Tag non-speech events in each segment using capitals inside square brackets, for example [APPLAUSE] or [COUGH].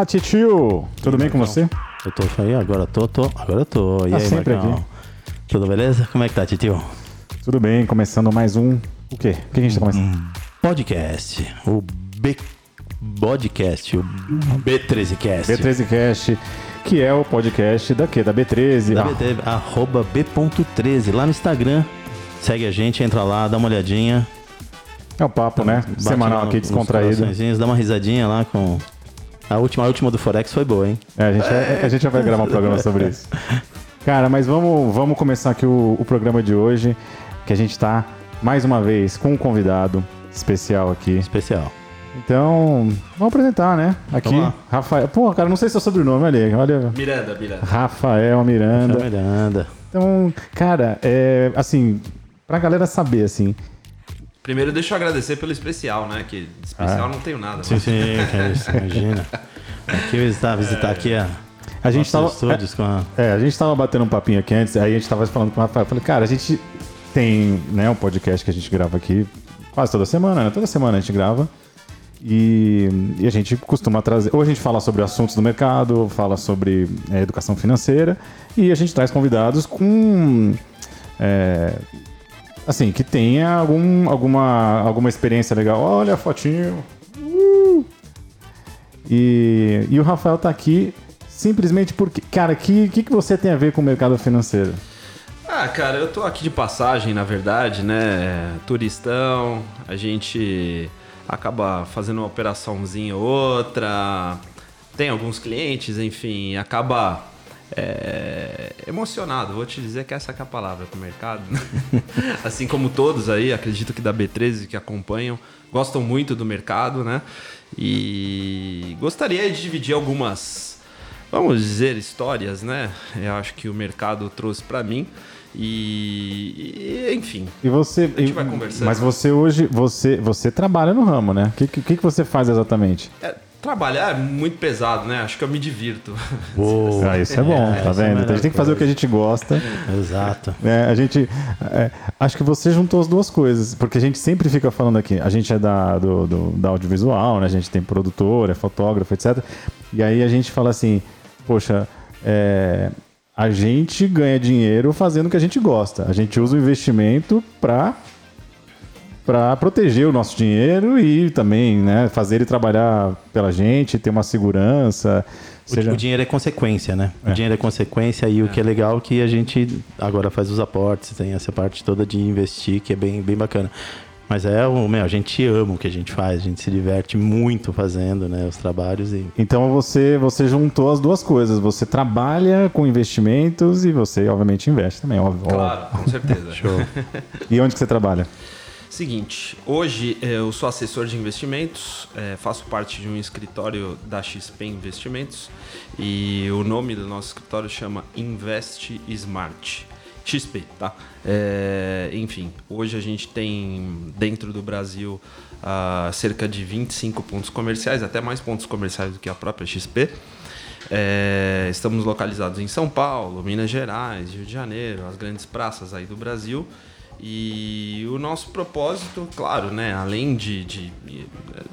Fala, titio! Tudo bem com você? Eu tô aí, agora tô, tô, agora tô. E Tá aí, sempre Marcão? aqui. Tudo beleza? Como é que tá, titio? Tudo bem, começando mais um. O quê? O que a gente tá começando? Podcast, o B... Podcast, o B13Cast. B13 Cast, que é o podcast da quê? Da B13. Da Ah, BT, arroba B.13, lá no Instagram. Segue a gente, entra lá, dá uma olhadinha. é o papo, né? Semanal aqui, descontraído. Dá uma risadinha lá com... A última, a última do Forex foi boa, hein? É, a gente, vai, a gente já vai gravar um programa sobre isso. [LAUGHS] Cara, mas vamos, vamos começar aqui o, o programa de hoje, que a gente tá, mais uma vez, com um convidado especial aqui. Especial. Então, vamos apresentar, né? Aqui. Rafael. Pô, cara, não sei seu sobrenome, olha aí. Olha. Miranda, Miranda. Rafael Miranda. Miranda. Então, cara, é, assim, pra galera saber, assim, Primeiro deixa eu agradecer pelo especial, né? Que especial não tenho nada. Sim, mas- sim, cara, isso, imagina. Aqui visitar, visitar aqui a... a gente nossos tava. estúdios com a... É, a gente tava batendo um papinho aqui antes, aí a gente tava falando com o Rafael. Eu falei, cara, a gente tem né, um podcast que a gente grava aqui quase toda semana, né? Toda semana a gente grava. E, e a gente costuma trazer. Ou a gente fala sobre assuntos do mercado, fala sobre é, educação financeira, e a gente traz convidados com. é, assim, que tenha algum, alguma, alguma experiência legal. Olha a fotinho. Uh! E, e o Rafael tá aqui simplesmente porque. Cara, o que, que, que você tem a ver com o mercado financeiro? Ah, cara, eu tô aqui de passagem, na verdade, né? Turistão, a gente acaba fazendo uma operaçãozinha ou outra, tem alguns clientes, enfim, acaba é, emocionado. Vou te dizer que essa que é a palavra pro mercado. [LAUGHS] assim como todos aí, acredito que da B13 que acompanham, gostam muito do mercado, né? E gostaria de dividir algumas vamos dizer, histórias, né? Eu acho que o mercado trouxe para mim. E, e, enfim, E você. A gente vai conversando. Mas você hoje, você, você trabalha no ramo, né? O que, que, que você faz exatamente? é, trabalhar é muito pesado, né? Acho que eu me divirto. Uou. [LAUGHS] Ah, isso é bom, tá essa é a vendo? Então a gente tem que fazer o que a gente gosta. Exato. né? a gente. é, acho que você juntou as duas coisas, porque a gente sempre fica falando aqui. A gente é da, do, do- da audiovisual, né? A gente tem produtor, é fotógrafo, etc. E aí a gente fala assim, poxa, é, a gente ganha dinheiro fazendo o que a gente gosta. A gente usa o investimento para para proteger o nosso dinheiro e também né, fazer ele trabalhar pela gente, ter uma segurança. O, Seja... o dinheiro é consequência, né? O dinheiro é consequência e o que é legal é que a gente agora faz os aportes, tem essa parte toda de investir que é bem, bem bacana. Mas é o meu, a gente ama o que a gente faz, a gente se diverte muito fazendo, né, os trabalhos e Então você, você juntou as duas coisas. Você trabalha com investimentos e você, obviamente, investe também. Óbvio, Claro, com certeza. [LAUGHS] show. E onde que você trabalha? Seguinte, hoje eh, eu sou assessor de investimentos, eh, faço parte de um escritório da XP Investimentos e o nome do nosso escritório chama Invest Smart. XP, tá? Eh, enfim, hoje a gente tem dentro do Brasil ah, cerca de 25 pontos comerciais, até mais pontos comerciais do que a própria XP. É, estamos localizados em São Paulo, Minas Gerais, Rio de Janeiro, as grandes praças aí do Brasil. E o nosso propósito, claro, né, além de, de, eh,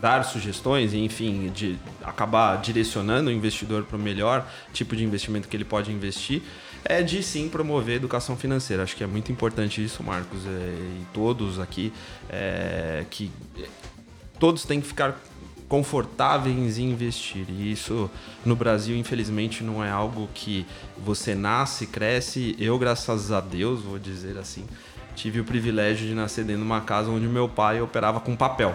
dar sugestões enfim, de acabar direcionando o investidor para o melhor tipo de investimento que ele pode investir, é de sim promover educação financeira. Acho que é muito importante isso, Marcos, eh, e todos aqui, eh, que todos têm que ficar confortáveis em investir. E isso no Brasil, infelizmente, não é algo que você nasce, cresce. Eu, graças a Deus, vou dizer assim, tive o privilégio de nascer dentro de uma casa onde meu pai operava com papel.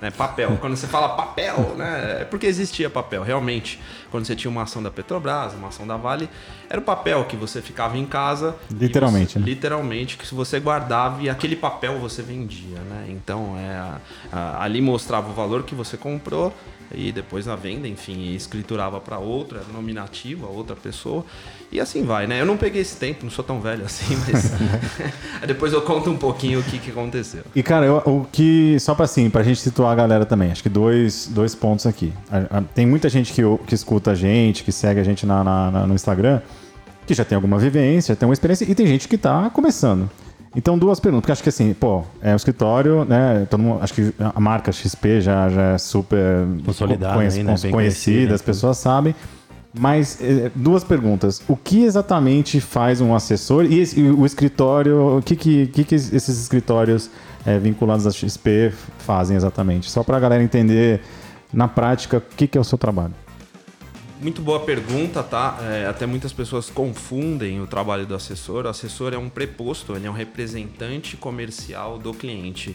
Né, papel. Quando você fala papel, né, é porque existia papel, realmente. Quando você tinha uma ação da Petrobras, uma ação da Vale, era o papel que você ficava em casa. Literalmente, você- né? literalmente que se você guardava e aquele papel você vendia, né? Então é a- a- ali mostrava o valor que você comprou e depois na venda, enfim, escriturava para outra, era nominativo a outra pessoa e assim vai, né? Eu não peguei esse tempo, não sou tão velho assim, mas [LAUGHS] [LAUGHS] depois eu conto um pouquinho o que, que aconteceu. E, cara, eu- o que. Só pra assim, pra gente situar a galera também, acho que dois, dois pontos aqui. Tem muita gente que, que escuta a gente, que segue a gente na, na- na- no Instagram, que já tem alguma vivência, tem uma experiência, e tem gente que tá começando. Então, duas perguntas, porque acho que assim, pô, é um escritório, né? Todo mundo, acho que a marca XP já, já é super Consolidada aí, né? conhecida, conhecida. as pessoas sabem. Mas eh, duas perguntas. O que exatamente faz um assessor? E, esse- e o escritório, o que, que, que, que esses escritórios eh, vinculados à XP fazem exatamente? Só para a galera entender na prática o que, que é o seu trabalho. Muito boa pergunta, tá? É, até muitas pessoas confundem o trabalho do assessor. O assessor é um preposto, ele é um representante comercial do cliente.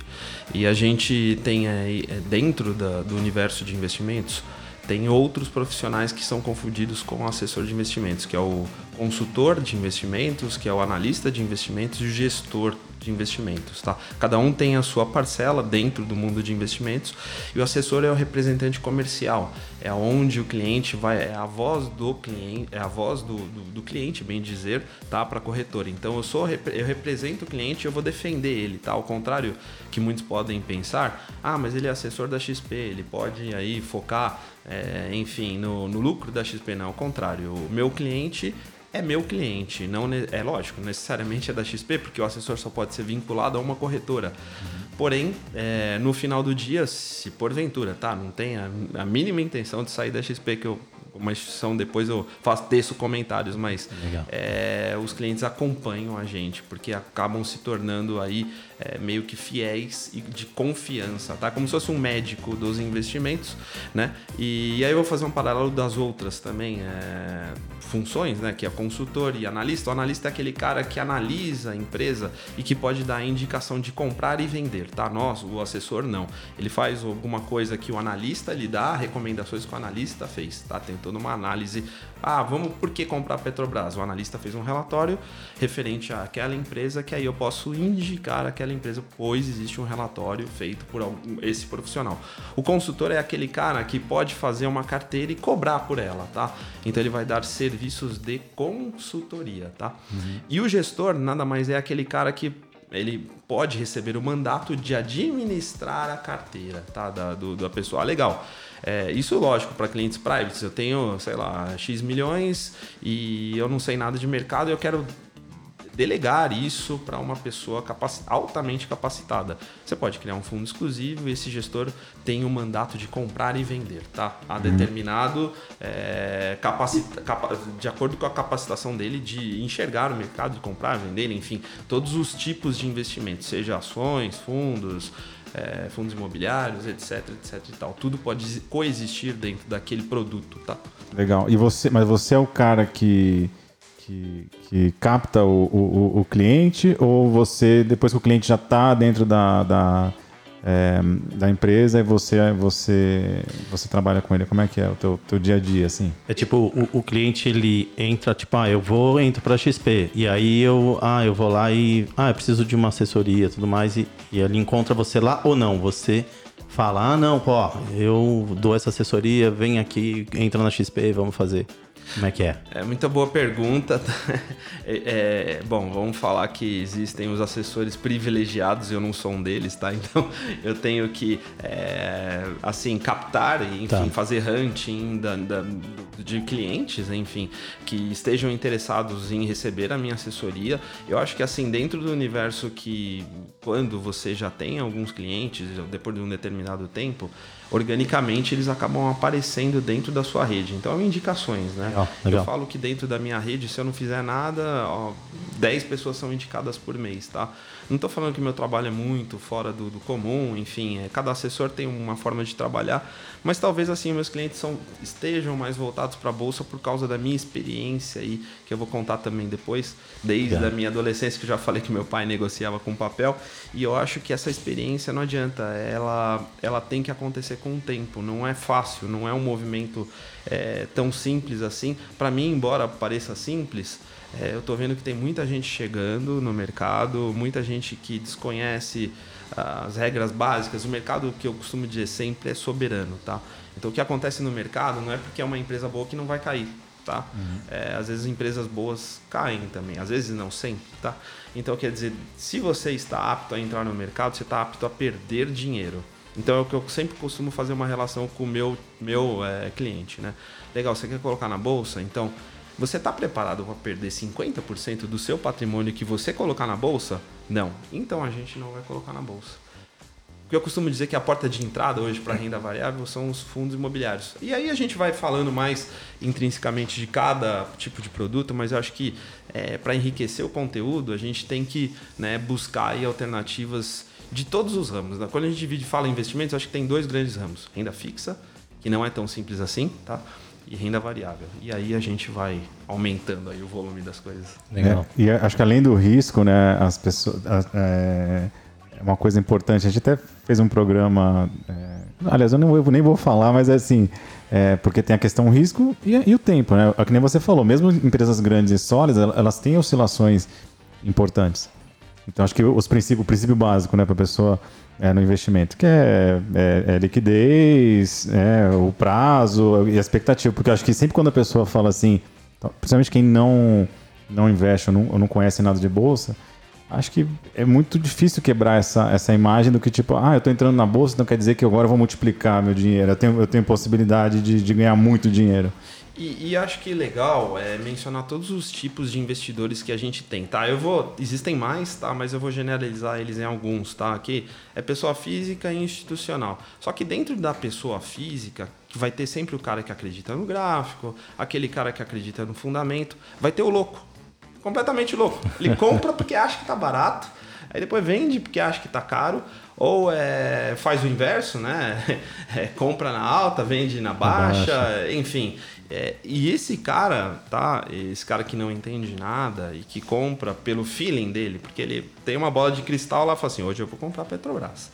E a gente tem aí, é, dentro da- do universo de investimentos, tem outros profissionais que são confundidos com o assessor de investimentos, que é o consultor de investimentos, que é o analista de investimentos e o gestor de investimentos, tá? Cada um tem a sua parcela dentro do mundo de investimentos e o assessor é o representante comercial, é onde o cliente vai, é a voz do cliente, é a voz do, do, do cliente, bem dizer, tá? Para corretora. Então eu sou, eu represento o cliente, eu vou defender ele, tá? Ao contrário que muitos podem pensar, ah, mas ele é assessor da XP, ele pode aí focar, é, enfim, no, no lucro da XP, não, ao contrário, o meu cliente é meu cliente, não é lógico, necessariamente é da XP, porque o assessor só pode ser vinculado a uma corretora. Porém, é, no final do dia, se porventura, tá, não tem a, a mínima intenção de sair da XP, que eu uma instituição depois eu faço teço comentários, mas é, os clientes acompanham a gente porque acabam se tornando aí é, meio que fiéis e de confiança, tá? Como se fosse um médico dos investimentos, né? E, aí eu vou fazer um paralelo das outras também é, funções, né? Que é consultor e analista. O analista é aquele cara que analisa a empresa e que pode dar a indicação de comprar e vender, tá? Nós, o assessor, não. Ele faz alguma coisa que o analista lhe dá, recomendações que o analista fez, tá? Tem toda uma análise. Ah, vamos, por que comprar Petrobras? O analista fez um relatório referente àquela empresa que aí eu posso indicar aquela empresa, pois existe um relatório feito por esse profissional. O consultor é aquele cara que pode fazer uma carteira e cobrar por ela, tá? Então ele vai dar serviços de consultoria, tá? E o gestor nada mais é aquele cara que ele pode receber o mandato de administrar a carteira tá? da, do- da pessoa. Ah, legal. É, isso, lógico, para clientes privates. Eu tenho, sei lá, X milhões e eu não sei nada de mercado e eu quero delegar isso para uma pessoa altamente capacitada. Você pode criar um fundo exclusivo e esse gestor tem o mandato de comprar e vender, tá? A determinado, é, capacita- de acordo com a capacitação dele de enxergar o mercado, de comprar, vender, enfim, todos os tipos de investimentos, seja ações, fundos, é, fundos imobiliários, etc, etc e tal. Tudo pode coexistir dentro daquele produto, tá? Legal. E você, mas você é o cara que, que, que capta o, o, o- cliente ou você, depois que o cliente já está dentro da, da, é, da empresa e você, você, você trabalha com ele? Como é que é o teu, teu dia a dia, assim? É tipo, o, o cliente ele entra, tipo, ah, eu vou, entro pra XP. E aí eu, ah, eu vou lá e, ah, eu preciso de uma assessoria tudo mais. E, e ele encontra você lá ou não. Você fala, ah, não, pô, eu dou essa assessoria, vem aqui, entra na XP, vamos fazer. Como é que é? É muita boa pergunta. [LAUGHS] É, é, bom, vamos falar que existem os assessores privilegiados, eu não sou um deles, tá? [LAUGHS] Então eu tenho que, é, assim, captar e, enfim, Tá. fazer hunting da- da- de clientes, enfim, que estejam interessados em receber a minha assessoria. Eu acho que, assim, dentro do universo que, quando você já tem alguns clientes, depois de um determinado tempo, organicamente eles acabam aparecendo dentro da sua rede. Então, indicações, né? Legal, legal. Eu falo que dentro da minha rede, se eu não fizer nada, ó, 10 pessoas são indicadas por mês, tá? Não estou falando que meu trabalho é muito fora do, do comum, enfim, é, cada assessor tem uma forma de trabalhar, mas talvez assim meus clientes são, estejam mais voltados para a bolsa por causa da minha experiência aí, que eu vou contar também depois, desde Legal. a minha adolescência, que eu já falei que meu pai negociava com papel, e eu acho que essa experiência não adianta, ela, ela tem que acontecer com o tempo, não é fácil, não é um movimento é, tão simples assim. Para mim, embora pareça simples, é, eu estou vendo que tem muita gente chegando no mercado, muita gente que desconhece ah, as regras básicas. O mercado, que eu costumo dizer sempre, é soberano, tá? Então, o que acontece no mercado não é porque é uma empresa boa que não vai cair, tá? É, às vezes, empresas boas caem também, às vezes não sempre, tá? Então, quer dizer, se você está apto a entrar no mercado, você está apto a perder dinheiro. Então é o que eu sempre costumo fazer uma relação com o meu, meu é, cliente, né? Legal, você quer colocar na bolsa? Então, Você está preparado para perder 50% do seu patrimônio que você colocar na bolsa? Não. Então a gente não vai colocar na bolsa. Porque eu costumo dizer que a porta de entrada hoje para renda variável são os fundos imobiliários. E aí a gente vai falando mais intrinsecamente de cada tipo de produto, mas eu acho que é, para enriquecer o conteúdo a gente tem que né, buscar alternativas de todos os ramos. Né? Quando a gente divide fala em investimentos, acho que tem dois grandes ramos: renda fixa, que não é tão simples assim, tá? E renda variável. E aí a gente vai aumentando aí o volume das coisas. Legal. É, e acho que além do risco, né, as pessoas. É, é uma coisa importante. A gente até fez um programa. É, aliás, eu, não, eu nem vou falar, mas é assim. É, porque tem a questão risco e, e, o tempo, né? É que nem você falou, mesmo empresas grandes e sólidas, elas têm oscilações importantes. Então acho que os princípios, o princípio básico, né, para a pessoa é, no investimento, que é, é, é liquidez, é, o prazo e a expectativa, porque acho que sempre quando a pessoa fala assim, principalmente quem não não investe ou não, ou não conhece nada de bolsa, acho que é muito difícil quebrar essa, essa imagem do que, tipo, ah, eu estou entrando na bolsa, então quer dizer que agora eu vou multiplicar meu dinheiro, eu tenho, eu tenho possibilidade de, de ganhar muito dinheiro. E, e, acho que legal é mencionar todos os tipos de investidores que a gente tem, tá? Eu vou, existem mais, tá? Mas eu vou generalizar eles em alguns, tá? Aqui é pessoa física e institucional. Só que dentro da pessoa física, que vai ter sempre o cara que acredita no gráfico, aquele cara que acredita no fundamento, vai ter o louco completamente louco. Ele compra porque acha que tá barato, aí depois vende porque acha que tá caro, ou é, faz o inverso, né? [LAUGHS] É, compra na alta, vende na baixa, baixa. enfim. É, e esse cara, tá? Esse cara que não entende nada e que compra pelo feeling dele, porque ele tem uma bola de cristal lá e fala assim: hoje eu vou comprar Petrobras.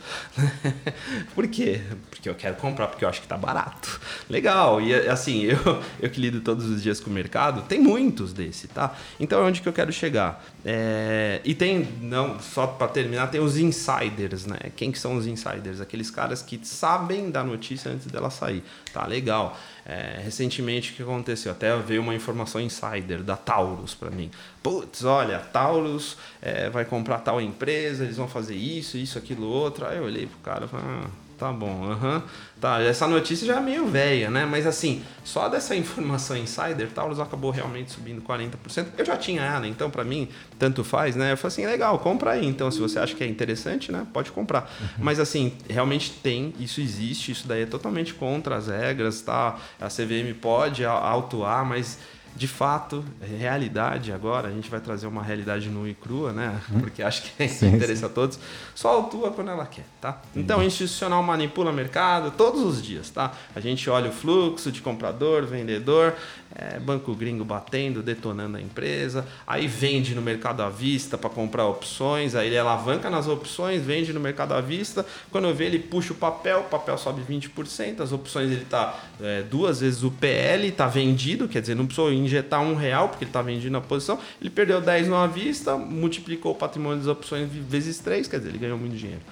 [LAUGHS] Por quê? Porque eu quero comprar, porque eu acho que tá barato. Legal. E assim, [LAUGHS] eu, eu que lido todos os dias com o mercado, tem muitos desse, tá? Então é onde que eu quero chegar. É, e tem, não, só para terminar, tem os insiders, né? Quem que são os insiders? Aqueles caras que sabem da notícia antes dela sair. Tá, legal. É, recentemente, o que aconteceu? Até veio uma informação insider da Taurus para mim. Putz, olha, Taurus é, vai comprar tal empresa, eles vão fazer isso, isso, aquilo, outro. Aí eu olhei pro cara e falei, ah, tá bom, aham. Uhum. Tá, essa notícia já é meio velha, né? Mas assim, só dessa [LAUGHS] informação insider, Taurus acabou realmente subindo 40%. Eu já tinha ela, então para mim, tanto faz, né? Eu falei assim, legal, compra aí. Então, se você acha que é interessante, né? Pode comprar. Uhum. Mas assim, realmente tem, isso existe, isso daí é totalmente contra as regras, tá? A CVM pode autuar, mas de fato, realidade agora, a gente vai trazer uma realidade nua e crua, né? Hum. Porque acho que é sim, interesse sim. a todos. Só autua quando ela quer, tá? Então, o institucional manipula mercado todos os dias, tá? A gente olha o fluxo de comprador, vendedor, é, banco gringo batendo, detonando a empresa, aí vende no mercado à vista para comprar opções, aí ele alavanca nas opções, vende no mercado à vista, quando eu ver ele puxa o papel, o papel sobe 20%, as opções ele está é, duas vezes o PL, está vendido, quer dizer, não precisou injetar um real porque ele está vendido na posição, ele perdeu 10 no à vista, multiplicou o patrimônio das opções vezes 3, quer dizer, ele ganhou muito dinheiro.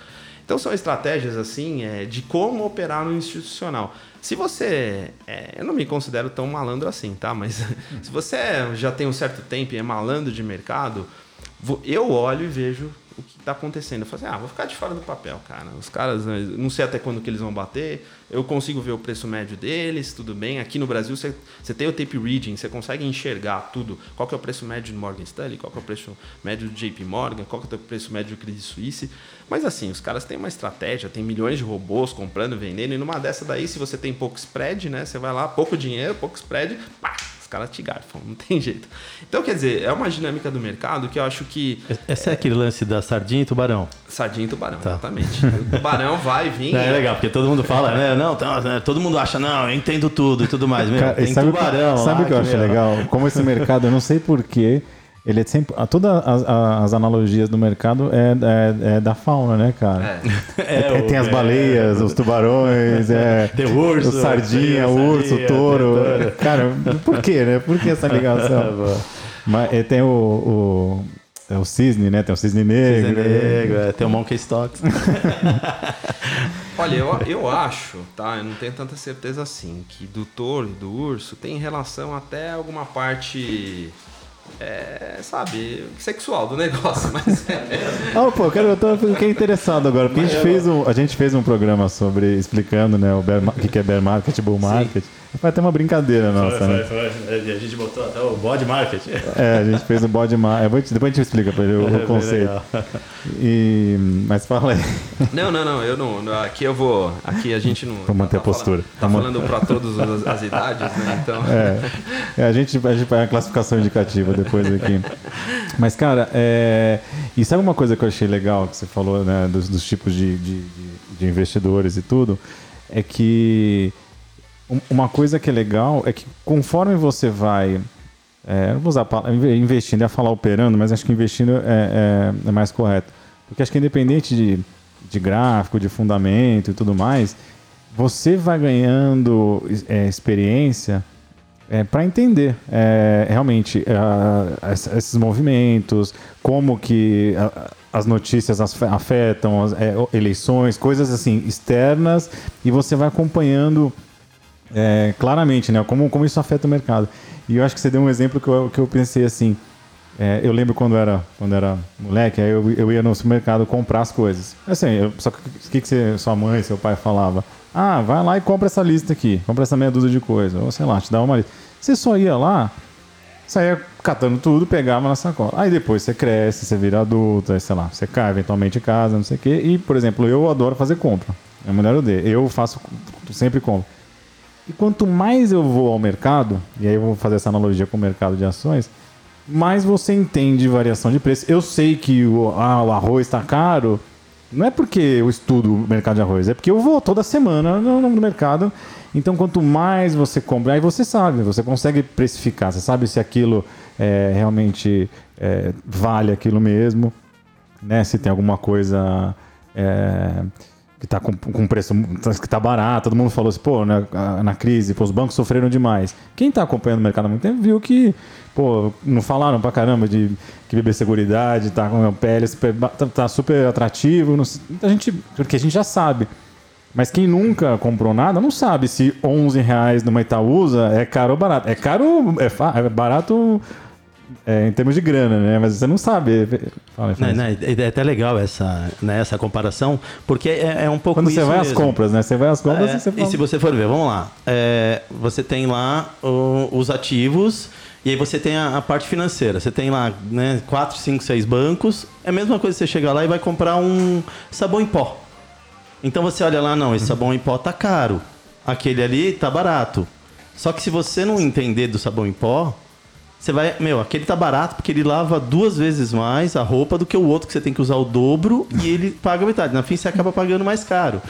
Então são estratégias assim é, de como operar no institucional. Se você. É, eu não me considero tão malandro assim, tá? Mas [LAUGHS] se você já tem um certo tempo e é malandro de mercado, eu olho e vejo o que está acontecendo. Eu falo assim, ah, vou ficar de fora do papel, cara. Os caras, né, não sei até quando que eles vão bater. Eu consigo ver o preço médio deles, tudo bem. Aqui no Brasil você, você tem o tape reading, você consegue enxergar tudo. Qual que é o preço médio do Morgan Stanley, qual que é o preço médio do JP Morgan, qual que é o preço médio do Credit Suisse. Mas assim, os caras têm uma estratégia, tem milhões de robôs comprando, vendendo, e numa dessa daí, se você tem pouco spread, né? Você vai lá, pouco dinheiro, pouco spread, pá, caras te garfam, [LAUGHS] não tem jeito. Então, quer dizer, é uma dinâmica do mercado que eu acho que. Esse é, é aquele lance da sardinha e tubarão. Sardinha e tubarão, tá. exatamente. o tubarão vai vir. [LAUGHS] É, é, legal, porque todo mundo fala, né? Não, tá, né, todo mundo acha, não, eu entendo tudo e tudo mais. Meu, Cara, tem sabe tubarão. Que, sabe o que eu acho legal? Como esse mercado, eu não sei porquê. Ele é sempre. Todas as, as, analogias do mercado é, é, é, da fauna, né, cara? É. é, é tem as baleias, os tubarões, é, tem o urso, o sardinha, o urso, o touro. Cara, por quê, né? Por que essa [LAUGHS] ligação? Mas tem o, o, é o cisne, né? Tem o cisne negro. Cisne negro, é, tem o monkey stocks. [LAUGHS] Olha, eu, eu acho, tá? Eu não tenho tanta certeza assim, que do touro e do urso tem relação até alguma parte é, sabe, sexual do negócio, [LAUGHS] mas é. oh, pô, cara, eu tô, fiquei interessado agora, porque a gente, fez um, a gente fez um programa sobre explicando né, o, bear, o que é bear market, bull market. Sim. Foi até uma brincadeira nossa, foi, né? Foi, foi. A gente botou até o body market. É, a gente fez o body market. Depois a gente explica pra ele o, [LAUGHS] o conceito. E, mas fala aí. Não, não, não. Eu não. Aqui eu vou. Aqui a gente não. Vou manter tá a postura. Falando, tá Vamos... falando pra todas as, as, idades, né? Então. É, é, a gente, a gente faz a classificação indicativa depois aqui. Mas, cara, é... e sabe uma coisa que eu achei legal que você falou, né, dos, dos tipos de, de, de investidores e tudo? É que uma coisa que é legal é que conforme você vai. É, não vou usar investindo, ia falar operando, mas acho que investindo é, é, é, mais correto. Porque acho que independente de, de gráfico, de fundamento e tudo mais, você vai ganhando é, experiência é, para entender é, realmente esses movimentos, como que as notícias afetam as eleições, coisas assim externas, e você vai acompanhando é, claramente, né? Como, como isso afeta o mercado. E eu acho que você deu um exemplo que eu, que eu pensei assim. É, eu lembro quando era, quando era moleque, aí eu, eu ia no supermercado comprar as coisas. Assim, eu, só que o que, que você, sua mãe, seu pai falava? Ah, vai lá e compra essa lista aqui, compra essa meia dúzia de coisas, ou sei lá, te dá uma lista. Você só ia lá, saía catando tudo, pegava na sacola. Aí depois você cresce, você vira adulto, aí, sei lá, você cai eventualmente em casa, não sei o quê. E, por exemplo, eu adoro fazer compra. Minha mulher odeia. Eu faço, sempre compro. E quanto mais eu vou ao mercado, e aí eu vou fazer essa analogia com o mercado de ações, mais você entende variação de preço. Eu sei que o, ah, o arroz está caro, não é porque eu estudo o mercado de arroz, é porque eu vou toda semana no, no mercado. Então, quanto mais você compra, aí você sabe, você consegue precificar, você sabe se aquilo é, realmente é, vale aquilo mesmo, né? Se tem alguma coisa. É, que está com, com preço que tá barato, todo mundo falou assim, pô, na, na crise, pô, os bancos sofreram demais. Quem está acompanhando o mercado há muito tempo viu que, pô, não falaram pra caramba de que beber seguridade, tá com a pele super, tá, tá super atrativo, não, a gente, porque a gente já sabe. Mas quem nunca comprou nada não sabe se 11 reais numa Itaúsa é caro ou barato. É caro, é, é barato é, em termos de grana, né? Mas você não sabe. Fala, fala. Não, não, é até legal essa, né, essa comparação, porque é, é um pouco Quando você vai mesmo. às compras, né? Você vai às compras é, e você fala... E se você for ver, vamos lá. É, você tem lá o, os ativos e aí você tem a, a, parte financeira. Você tem lá né, 4, 5, 6 bancos. É a mesma coisa que você chegar lá e vai comprar um sabão em pó. Então você olha lá, não, esse sabão em pó tá caro. Aquele ali tá barato. Só que se você não entender do sabão em pó, você vai, meu, aquele tá barato porque ele lava duas vezes mais a roupa do que o outro que você tem que usar o dobro e ele paga metade. Na fim você acaba pagando mais caro.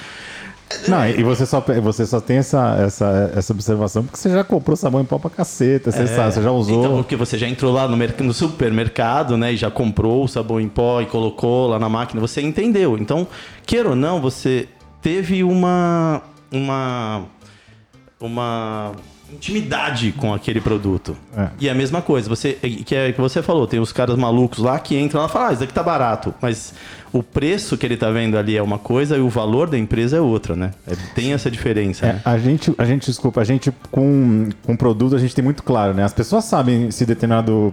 Não, e você só, você só tem essa, essa, essa observação porque você já comprou sabão em pó pra caceta, você, é, sabe, você já usou. Então, porque você já entrou lá no, no supermercado, né, e já comprou o sabão em pó e colocou lá na máquina, você entendeu. Então, queira ou não, você teve uma. uma. uma intimidade com aquele produto. É. E é a mesma coisa, você que é que você falou, tem os caras malucos lá que entram lá e falam, ah, isso daqui tá barato, mas o preço que ele tá vendo ali é uma coisa e o valor da empresa é outra, né? É, tem essa diferença. É, né? A gente, a gente, desculpa, a gente com, com produto a gente tem muito claro, né? As pessoas sabem se determinado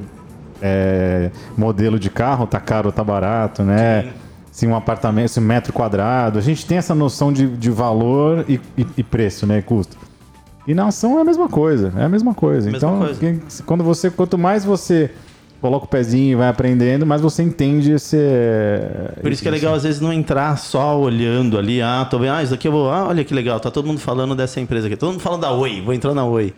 é, modelo de carro tá caro ou tá barato, né? Sim. Se um apartamento, se um metro quadrado, a gente tem essa noção de, de valor e, e, e preço, né? Custo. E na ação é a mesma coisa, é a mesma coisa. Mesma então, coisa. quando você, quanto mais você coloca o pezinho e vai aprendendo, mais você entende esse. Por isso que é legal às vezes não entrar só olhando ali, ah, tô vendo, ah, isso aqui eu vou, ah, olha que legal, tá todo mundo falando dessa empresa aqui, todo mundo falando da Oi, vou entrar na Oi.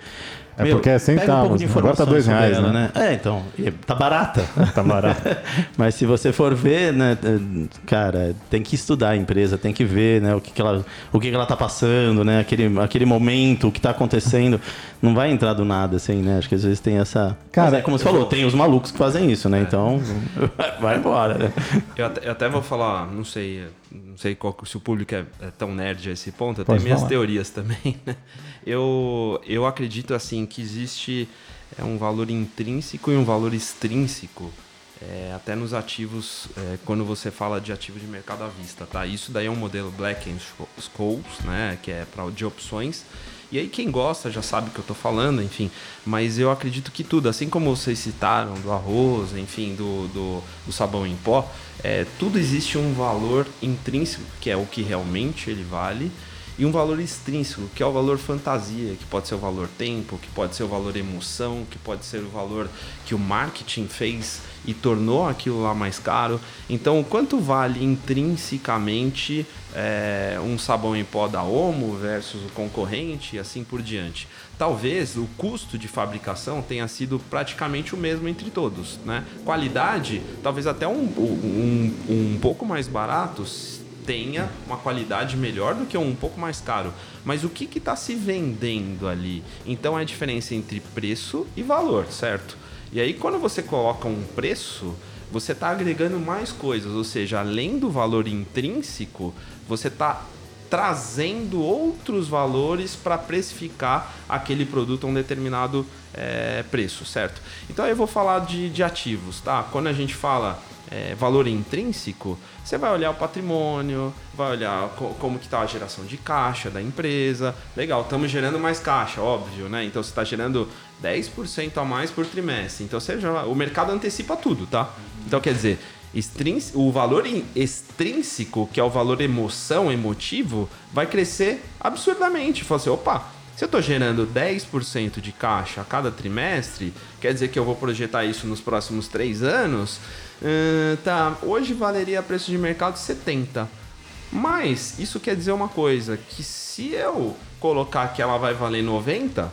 É Meu, porque é centavos. Um Agora tá dois reais, ela, né? né? É, então. Tá barata. [LAUGHS] tá barata. [LAUGHS] Mas se você for ver, né, cara, tem que estudar a empresa, tem que ver, né, o que, que ela, o que, que ela tá passando, né, aquele, aquele momento, o que tá acontecendo. Não vai entrar do nada, assim, né? Acho que às vezes tem essa. Cara, Mas é como você falou, tem os malucos que fazem isso, né? É. Então, [LAUGHS] vai embora, né? Eu até, eu até, vou falar, não sei, não sei qual, se o público é, é tão nerd a esse ponto, eu tenho minhas teorias [LAUGHS] também, né? Eu, eu acredito assim que existe é, um valor intrínseco e um valor extrínseco é, até nos ativos, é, quando você fala de ativo de mercado à vista, tá? Isso daí é um modelo Black and Scholes, né? Que é para de opções. E aí quem gosta já sabe o que eu estou falando, enfim. Mas eu acredito que tudo, assim como vocês citaram do arroz, enfim, do, do, do sabão em pó, é, tudo existe um valor intrínseco, que é o que realmente ele vale e um valor extrínseco, que é o valor fantasia, que pode ser o valor tempo, que pode ser o valor emoção, que pode ser o valor que o marketing fez e tornou aquilo lá mais caro. Então, quanto vale intrinsecamente é, um sabão em pó da Omo versus o concorrente e assim por diante? Talvez o custo de fabricação tenha sido praticamente o mesmo entre todos. Né? Qualidade, talvez até um, um, um pouco mais barato tenha uma qualidade melhor do que um pouco mais caro. Mas o que está se vendendo ali? Então é a diferença entre preço e valor, certo? E aí, quando você coloca um preço, você está agregando mais coisas, ou seja, além do valor intrínseco, você está trazendo outros valores para precificar aquele produto a um determinado é, preço, certo? Então eu vou falar de, de ativos, tá? Quando a gente fala é, valor intrínseco, você vai olhar o patrimônio, vai olhar co como que está a geração de caixa da empresa. Legal, estamos gerando mais caixa, óbvio, né? Então você está gerando 10% a mais por trimestre. Então já, o mercado antecipa tudo, tá? Então quer dizer, o valor extrínseco, que é o valor emoção, emotivo, vai crescer absurdamente. Fala assim, opa, se eu estou gerando 10% de caixa a cada trimestre, quer dizer que eu vou projetar isso nos próximos três anos. Uh, tá, hoje valeria preço de mercado 70. Mas isso quer dizer uma coisa, que se eu colocar que ela vai valer 90,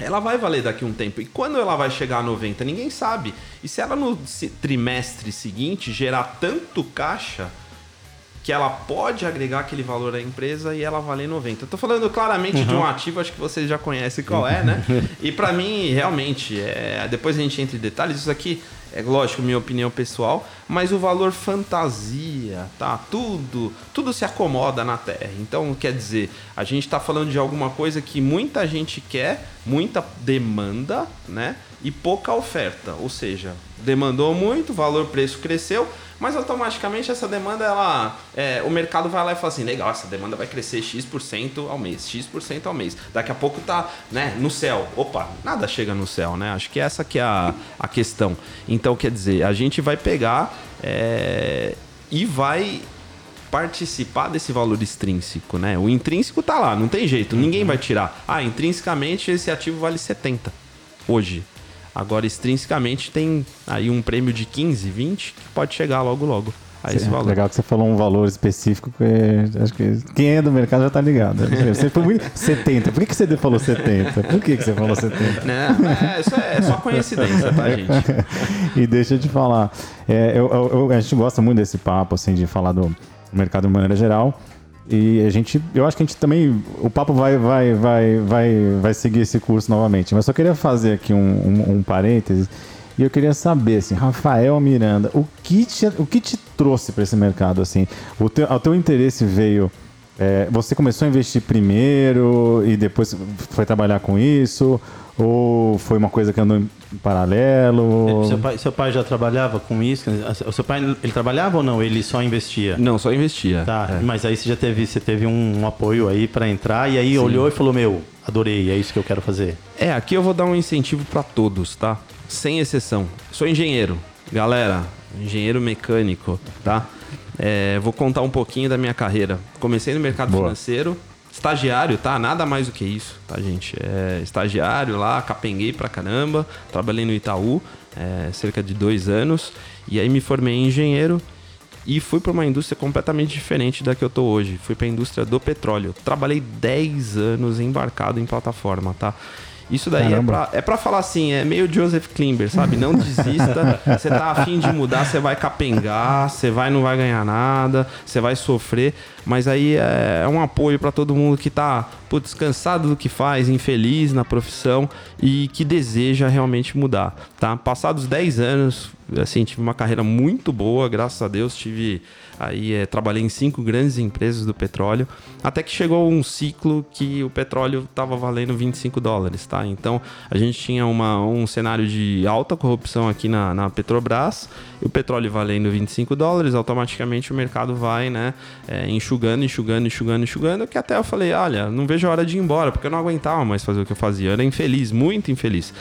ela vai valer daqui um tempo. E quando ela vai chegar a 90, ninguém sabe. E se ela no trimestre seguinte gerar tanto caixa, que ela pode agregar aquele valor à empresa e ela valer 90. Estou falando claramente uhum. de um uhum. ativo, acho que vocês já conhecem qual é, né? [LAUGHS] e para mim, realmente, é, depois a gente entra em detalhes, isso aqui é lógico, minha opinião pessoal, mas o valor fantasia, tá? Tudo, tudo se acomoda na Terra. Então, quer dizer, a gente está falando de alguma coisa que muita gente quer, muita demanda, né? E pouca oferta. Ou seja, demandou muito, valor preço cresceu, mas automaticamente essa demanda, ela, é, o mercado vai lá e fala assim, legal, essa demanda vai crescer X% ao mês, X% ao mês. Daqui a pouco tá né, no céu. Opa, nada chega no céu, né? Acho que essa que é a, a questão. Então, quer dizer, a gente vai pegar é, e vai participar desse valor extrínseco, né? O intrínseco tá lá, não tem jeito, ninguém vai tirar. Ah, intrinsecamente esse ativo vale 70 hoje. Agora, extrinsecamente, tem aí um prêmio de 15, 20 que pode chegar logo, logo a esse valor. Legal que você falou um valor específico que acho que quem é do mercado já tá ligado. Você foi muito 70. Por que, que você falou 70? Por que, que você falou 70? Não, é, isso é só coincidência, tá, gente? [LAUGHS] e deixa eu te falar. É, eu, eu, a gente gosta muito desse papo, assim, de falar do mercado de maneira geral. E a gente, eu acho que a gente também, o papo vai, vai, vai, vai, vai seguir esse curso novamente. Mas só queria fazer aqui um, um, um parênteses e eu queria saber, assim, Rafael Miranda, o que te, o que te trouxe para esse mercado, assim? O teu, o teu interesse veio é, você começou a investir primeiro e depois foi trabalhar com isso? Ou foi uma coisa que andou em paralelo? É, seu, pai, seu pai já trabalhava com isso? O seu pai ele trabalhava ou não? Ele só investia? Não, só investia. Tá, é. mas aí você já teve, você teve um, um apoio aí para entrar e aí Sim. olhou e falou: Meu, adorei, é isso que eu quero fazer. É, aqui eu vou dar um incentivo para todos, tá? Sem exceção. Sou engenheiro, galera, engenheiro mecânico, tá? É, vou contar um pouquinho da minha carreira. Comecei no mercado Boa. financeiro, estagiário, tá? Nada mais do que isso, tá, gente? É, estagiário lá, capenguei pra caramba, trabalhei no Itaú é, cerca de dois anos, e aí me formei em engenheiro e fui para uma indústria completamente diferente da que eu tô hoje. Fui para a indústria do petróleo. Trabalhei 10 anos embarcado em plataforma, tá? Isso daí é pra, é pra falar assim, é meio Joseph Klimber, sabe? Não desista. [LAUGHS] Você tá afim de mudar, você vai capengar, você vai não vai ganhar nada, você vai sofrer. Mas aí é, é um apoio para todo mundo que tá putz, cansado do que faz, infeliz na profissão e que deseja realmente mudar, tá? Passados 10 anos, assim, tive uma carreira muito boa, graças a Deus, tive Aí é, trabalhei em cinco grandes empresas do petróleo, até que chegou um ciclo que o petróleo estava valendo 25 dólares, tá? Então a gente tinha uma, um cenário de alta corrupção aqui na, na Petrobras, o petróleo valendo 25 dólares, automaticamente o mercado vai né, é, enxugando enxugando, enxugando, enxugando, enxugando, que até eu falei, olha, não vejo a hora de ir embora, porque eu não aguentava mais fazer o que eu fazia. Eu era infeliz, muito infeliz.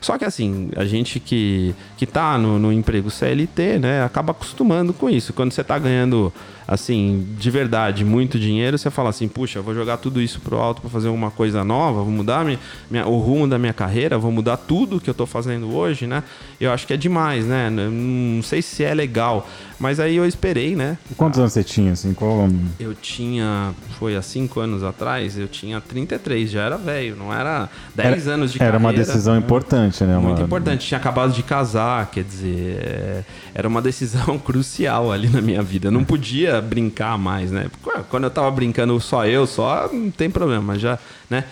Só que assim, a gente que, que tá no, no emprego CLT, né, acaba acostumando com isso. Quando você tá ganhando assim, de verdade, muito dinheiro, você fala assim, puxa, vou jogar tudo isso pro alto para fazer uma coisa nova, vou mudar minha, minha, o rumo da minha carreira, vou mudar tudo que eu tô fazendo hoje, né? Eu acho que é demais, né? Não sei se é legal, mas aí eu esperei, né? E quantos anos você tinha, assim? Qual... Eu tinha, foi há cinco anos atrás, eu tinha 33, já era velho, não era 10 era, anos de era carreira. Era uma decisão importante, né? Muito uma... importante, tinha acabado de casar, quer dizer, é, era uma decisão [LAUGHS] crucial ali na minha vida. Eu não podia brincar mais, né? Quando eu tava brincando só eu, só, não tem problema, já, né?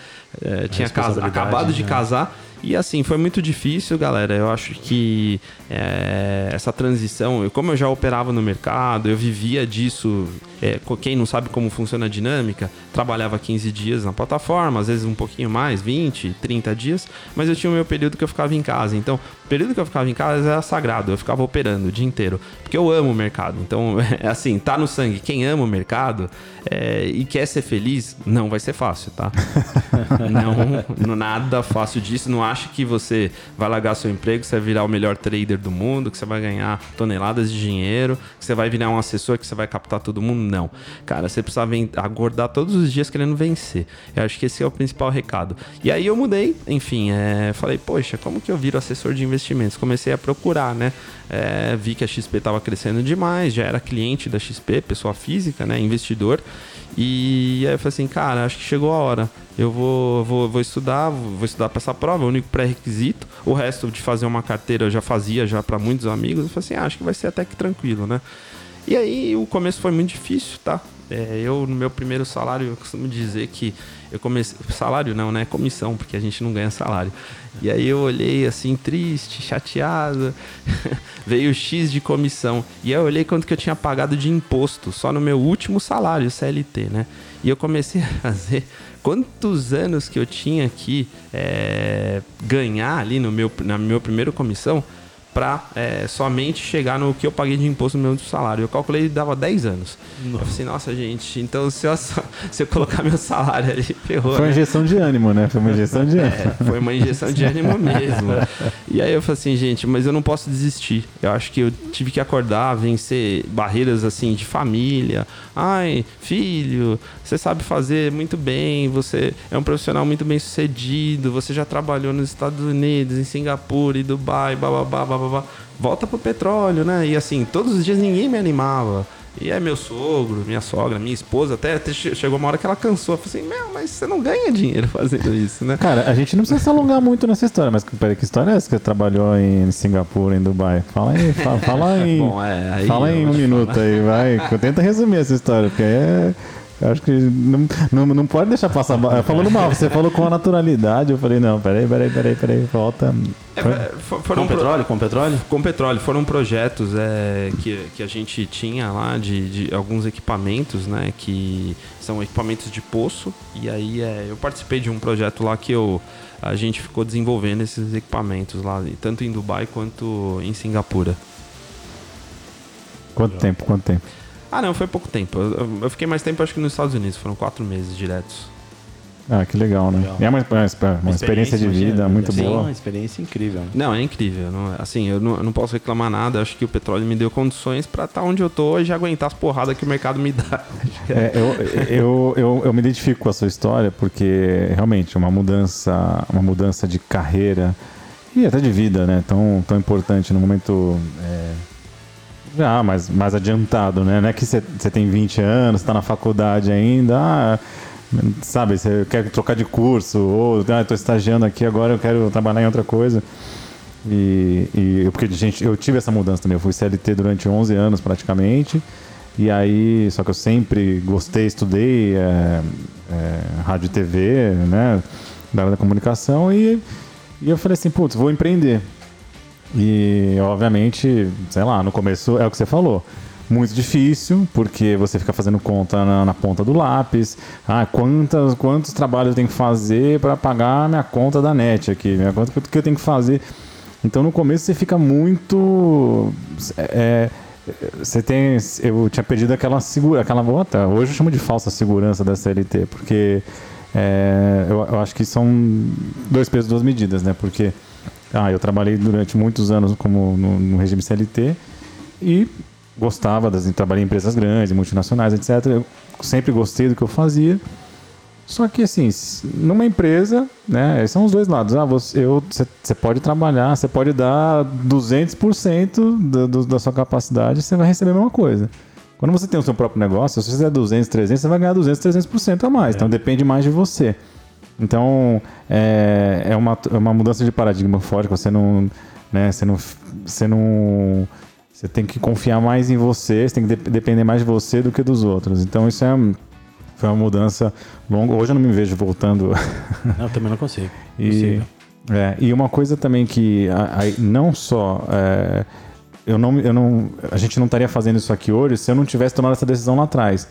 É, tinha casa, acabado de né? casar. E assim, foi muito difícil, galera. Eu acho que é, essa transição, eu, como eu já operava no mercado, eu vivia disso. É, quem não sabe como funciona a dinâmica, trabalhava 15 dias na plataforma, às vezes um pouquinho mais, 20, 30 dias, mas eu tinha o meu período que eu ficava em casa. Então, o período que eu ficava em casa era sagrado, eu ficava operando o dia inteiro, porque eu amo o mercado. Então, [LAUGHS] é assim, tá no sangue. Quem ama o mercado é, e quer ser feliz, não vai ser fácil, tá? [LAUGHS] não, nada fácil disso. Não acha que você vai largar seu emprego, você vai virar o melhor trader do mundo, que você vai ganhar toneladas de dinheiro, que você vai virar um assessor, que você vai captar todo mundo. Não. Cara, você precisa acordar todos os dias querendo vencer. Eu acho que esse é o principal recado. E aí eu mudei, enfim, é, falei, poxa, como que eu viro assessor de investimentos? Comecei a procurar, né? É, vi que a XP estava crescendo demais, já era cliente da XP, pessoa física, né? Investidor. E aí eu falei assim, cara, acho que chegou a hora. Eu vou, vou, vou estudar, vou estudar para essa prova, é o único pré-requisito. O resto de fazer uma carteira eu já fazia já para muitos amigos. Eu falei assim, ah, acho que vai ser até que tranquilo, né? E aí o começo foi muito difícil, tá? É, eu, no meu primeiro salário, eu costumo dizer que eu comecei. Salário não, né? Comissão, porque a gente não ganha salário. E aí eu olhei assim, triste, chateado. [LAUGHS] Veio X de comissão. E aí eu olhei quanto que eu tinha pagado de imposto, só no meu último salário, CLT, né? E eu comecei [LAUGHS] a fazer quantos anos que eu tinha que é, ganhar ali no meu, na meu primeiro comissão para é, somente chegar no que eu paguei de imposto no meu salário. Eu calculei dava 10 anos. Nossa. Eu falei assim, nossa, gente, então se eu, [LAUGHS] se eu colocar meu salário ali, ferrou. Foi uma né? injeção de ânimo, né? Foi uma injeção de ânimo. É, foi uma injeção de ânimo [LAUGHS] mesmo. E aí eu falei assim, gente, mas eu não posso desistir. Eu acho que eu tive que acordar, vencer barreiras assim de família. Ai, filho, você sabe fazer muito bem, você é um profissional muito bem sucedido, você já trabalhou nos Estados Unidos, em Singapura e Dubai, babá, babá. Volta pro petróleo, né? E assim, todos os dias ninguém me animava. E é meu sogro, minha sogra, minha esposa, até, até chegou uma hora que ela cansou. Falei assim, meu, mas você não ganha dinheiro [LAUGHS] fazendo isso, né? Cara, a gente não precisa se alongar muito nessa história, mas peraí, que história é essa que você trabalhou em Singapura, em Dubai? Fala aí, fala, [LAUGHS] fala em. Bom, é, aí fala em um minuto falar. aí, vai. [LAUGHS] Tenta resumir essa história, porque é. Eu acho que não, não, não pode deixar passar. Falando mal, você falou com a naturalidade. Eu falei, não, peraí, peraí, peraí, peraí, volta. É, foram com petróleo? Com petróleo? Com petróleo. Foram projetos é, que, que a gente tinha lá de, de alguns equipamentos, né? Que são equipamentos de poço. E aí é, eu participei de um projeto lá que eu, a gente ficou desenvolvendo esses equipamentos lá, tanto em Dubai quanto em Singapura. Quanto tempo? Quanto tempo? Ah, não, foi pouco tempo. Eu, eu, fiquei mais tempo, acho que nos Estados Unidos. Foram quatro meses diretos. Ah, que legal, né? Legal. É uma, uma, uma experiência, experiência, de vida muito sim, boa. uma experiência incrível. Não, é incrível. Não, assim, eu não, eu não, posso reclamar nada. Acho que o petróleo me deu condições para estar tá onde eu tô hoje e aguentar as porradas que o mercado me dá. [LAUGHS] É, eu, eu, eu, eu, me identifico com a sua história porque realmente uma mudança, uma mudança de carreira e até de vida, né? Tão, tão importante no momento. É, já mais, mais adiantado, né? Não é que você tem 20 anos, está na faculdade ainda, ah, sabe, você quer trocar de curso, ou ah, estou estagiando aqui, agora eu quero trabalhar em outra coisa. E, e porque, gente, eu tive essa mudança também. Eu fui CLT durante 11 anos praticamente. E aí, só que eu sempre gostei, estudei é, é, rádio e TV, né? Da área da comunicação. E, e eu falei assim, putz, vou empreender. E, obviamente, sei lá, no começo é o que você falou. Muito difícil, porque você fica fazendo conta na, na ponta do lápis. Ah, quantas, quantos trabalhos eu tenho que fazer para pagar minha conta da net aqui? Minha conta que eu tenho que fazer. Então, no começo, você fica muito. É, você tem. Eu tinha pedido aquela segura, aquela volta. Hoje eu chamo de falsa segurança da CLT, porque é, eu, eu, acho que são dois pesos, duas medidas, né? Porque ah, eu trabalhei durante muitos anos como no, no regime CLT e gostava das. Trabalhei em empresas grandes, multinacionais, etc. Eu sempre gostei do que eu fazia. Só que assim, numa empresa, né, são os dois lados. Ah, você, eu, você, pode trabalhar, você pode dar 200% do, do, da sua capacidade, você vai receber a mesma coisa. Quando você tem o seu próprio negócio, se você fizer 200, 300, você vai ganhar 200, 300% a mais. É. Então depende mais de você. Então é, é, uma, é uma mudança de paradigma forte. Você não, né, você não, você não, você tem que confiar mais em você. Você tem que de, depender mais de você do que dos outros. Então isso é foi uma mudança longa. Hoje eu não me vejo voltando. [LAUGHS] Não, também não consigo. e, é, e uma coisa também que a, a, não só. É, eu não, eu não, a gente não estaria fazendo isso aqui hoje se eu não tivesse tomado essa decisão lá atrás.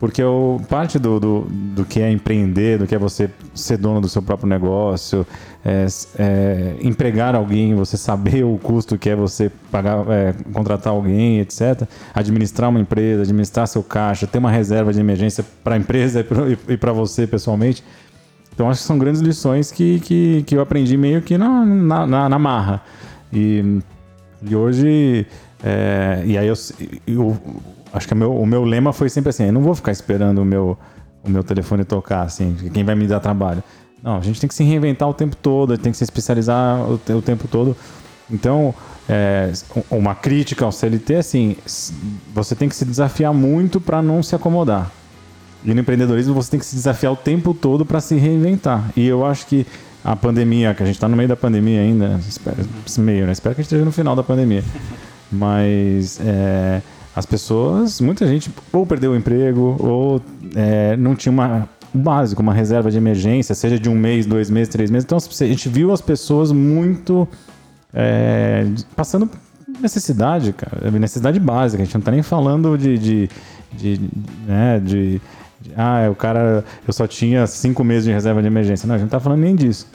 Porque eu, parte do, do, do, que é empreender, do que é você ser dono do seu próprio negócio, é, é, empregar alguém, você saber o custo que é você pagar, é, contratar alguém, etc. Administrar uma empresa, administrar seu caixa, ter uma reserva de emergência para a empresa e para você pessoalmente. Então, acho que são grandes lições que, que, que eu aprendi meio que na, na, na, na marra. E, e hoje. É, e aí eu, eu acho que o meu, o meu lema foi sempre assim: eu não vou ficar esperando o meu, o meu telefone tocar, assim, quem vai me dar trabalho. Não, a gente tem que se reinventar o tempo todo, tem que se especializar o, o tempo todo. Então, é, uma crítica ao CLT é assim: você tem que se desafiar muito para não se acomodar. E no empreendedorismo você tem que se desafiar o tempo todo para se reinventar. E eu acho que a pandemia, que a gente está no meio da pandemia ainda, espero, meio, né? Espero que a gente esteja no final da pandemia. Mas é, as pessoas, muita gente ou perdeu o emprego ou é, não tinha uma básico, uma reserva de emergência, seja de um mês, dois meses, três meses. Então a gente viu as pessoas muito é, passando necessidade, cara, necessidade básica. A gente não está nem falando de, de, de, né, de, de, ah, o cara, eu só tinha cinco meses de reserva de emergência. Não, a gente não está falando nem disso.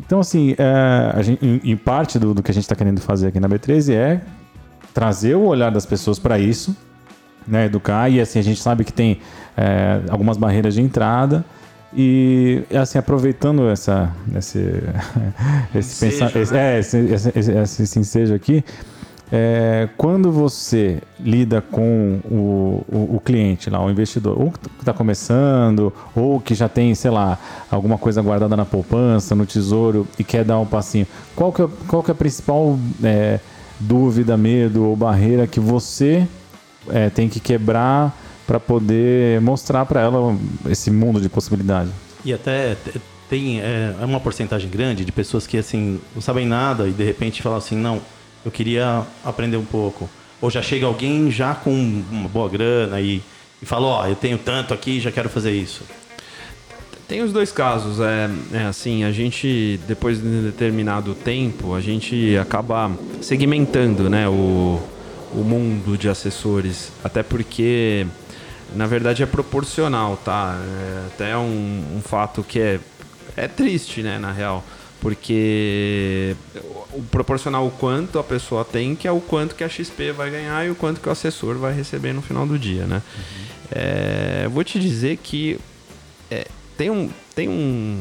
Então, assim, é, gente, em, em, parte do, do que a gente está querendo fazer aqui na B13 é trazer o olhar das pessoas para isso, né, educar, e assim, a gente sabe que tem é, algumas barreiras de entrada, e assim, aproveitando essa, esse, [LAUGHS] esse, pensa, esse, né? é, esse, esse, esse, esse ensejo aqui, é, quando você lida com o, o, o, cliente lá, o investidor, ou que está começando, ou que já tem, sei lá, alguma coisa guardada na poupança, no tesouro e quer dar um passinho, qual que é, qual que é a principal é, dúvida, medo ou barreira que você é, tem que quebrar para poder mostrar para ela esse mundo de possibilidade. E até tem é, uma porcentagem grande de pessoas que assim não sabem nada e de repente falam assim, não, eu queria aprender um pouco. Ou já chega alguém já com uma boa grana e, e fala, ó, oh, eu tenho tanto aqui, já quero fazer isso. Tem os dois casos. É, é, assim, a gente, depois de um determinado tempo, a gente acaba segmentando né, o, o mundo de assessores. Até porque, na verdade, é proporcional, tá? É até um, um fato que é, é triste, né, na real. Porque o proporcional o quanto a pessoa tem, que é o quanto que a XP vai ganhar e o quanto que o assessor vai receber no final do dia, né? Uhum. É, vou te dizer que é, tem um, tem um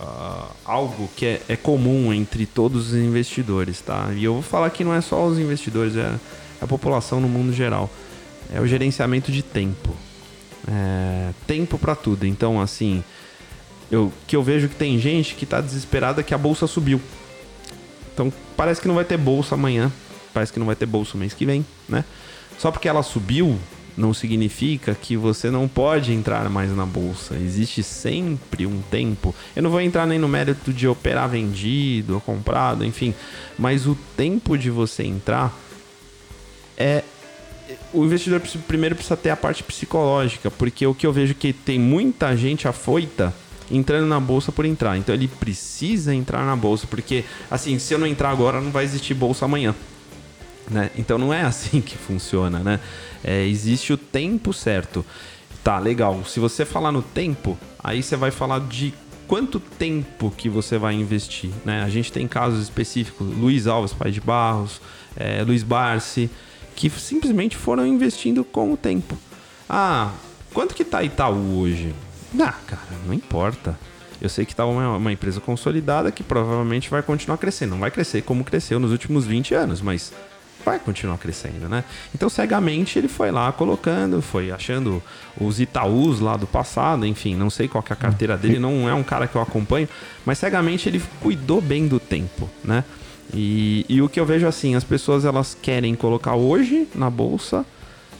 uh, algo que é, é, comum entre todos os investidores, tá? E eu vou falar que não é só os investidores, é a população no mundo geral. É o gerenciamento de tempo. É, tempo para tudo. Então, assim, eu, que eu vejo que tem gente que está desesperada que a bolsa subiu. Então, parece que não vai ter bolsa amanhã, parece que não vai ter bolsa mês que vem, né? Só porque ela subiu, não significa que você não pode entrar mais na bolsa. Existe sempre um tempo. Eu não vou entrar nem no mérito de operar vendido ou comprado, enfim, mas o tempo de você entrar é o investidor primeiro precisa ter a parte psicológica, porque o que eu vejo que tem muita gente afoita entrando na bolsa por entrar. Então ele precisa entrar na bolsa, porque assim, se eu não entrar agora, não vai existir bolsa amanhã. Né? Então não é assim que funciona, né? É, existe o tempo certo. Tá, legal. Se você falar no tempo, aí você vai falar de quanto tempo que você vai investir, né? A gente tem casos específicos, Luiz Alves, pai de Barros, é, Luiz Barsi, que simplesmente foram investindo com o tempo. Ah, quanto que tá Itaú hoje? Ah, cara, não importa. Eu sei que uma, uma, empresa consolidada que provavelmente vai continuar crescendo. Não vai crescer como cresceu nos últimos 20 anos, mas vai continuar crescendo, né? Então, cegamente, ele foi lá colocando, foi achando os Itaús lá do passado, enfim, não sei qual é a carteira dele, não é um cara que eu acompanho, mas cegamente ele cuidou bem do tempo, né? E, e o que eu vejo assim, as pessoas elas querem colocar hoje na bolsa,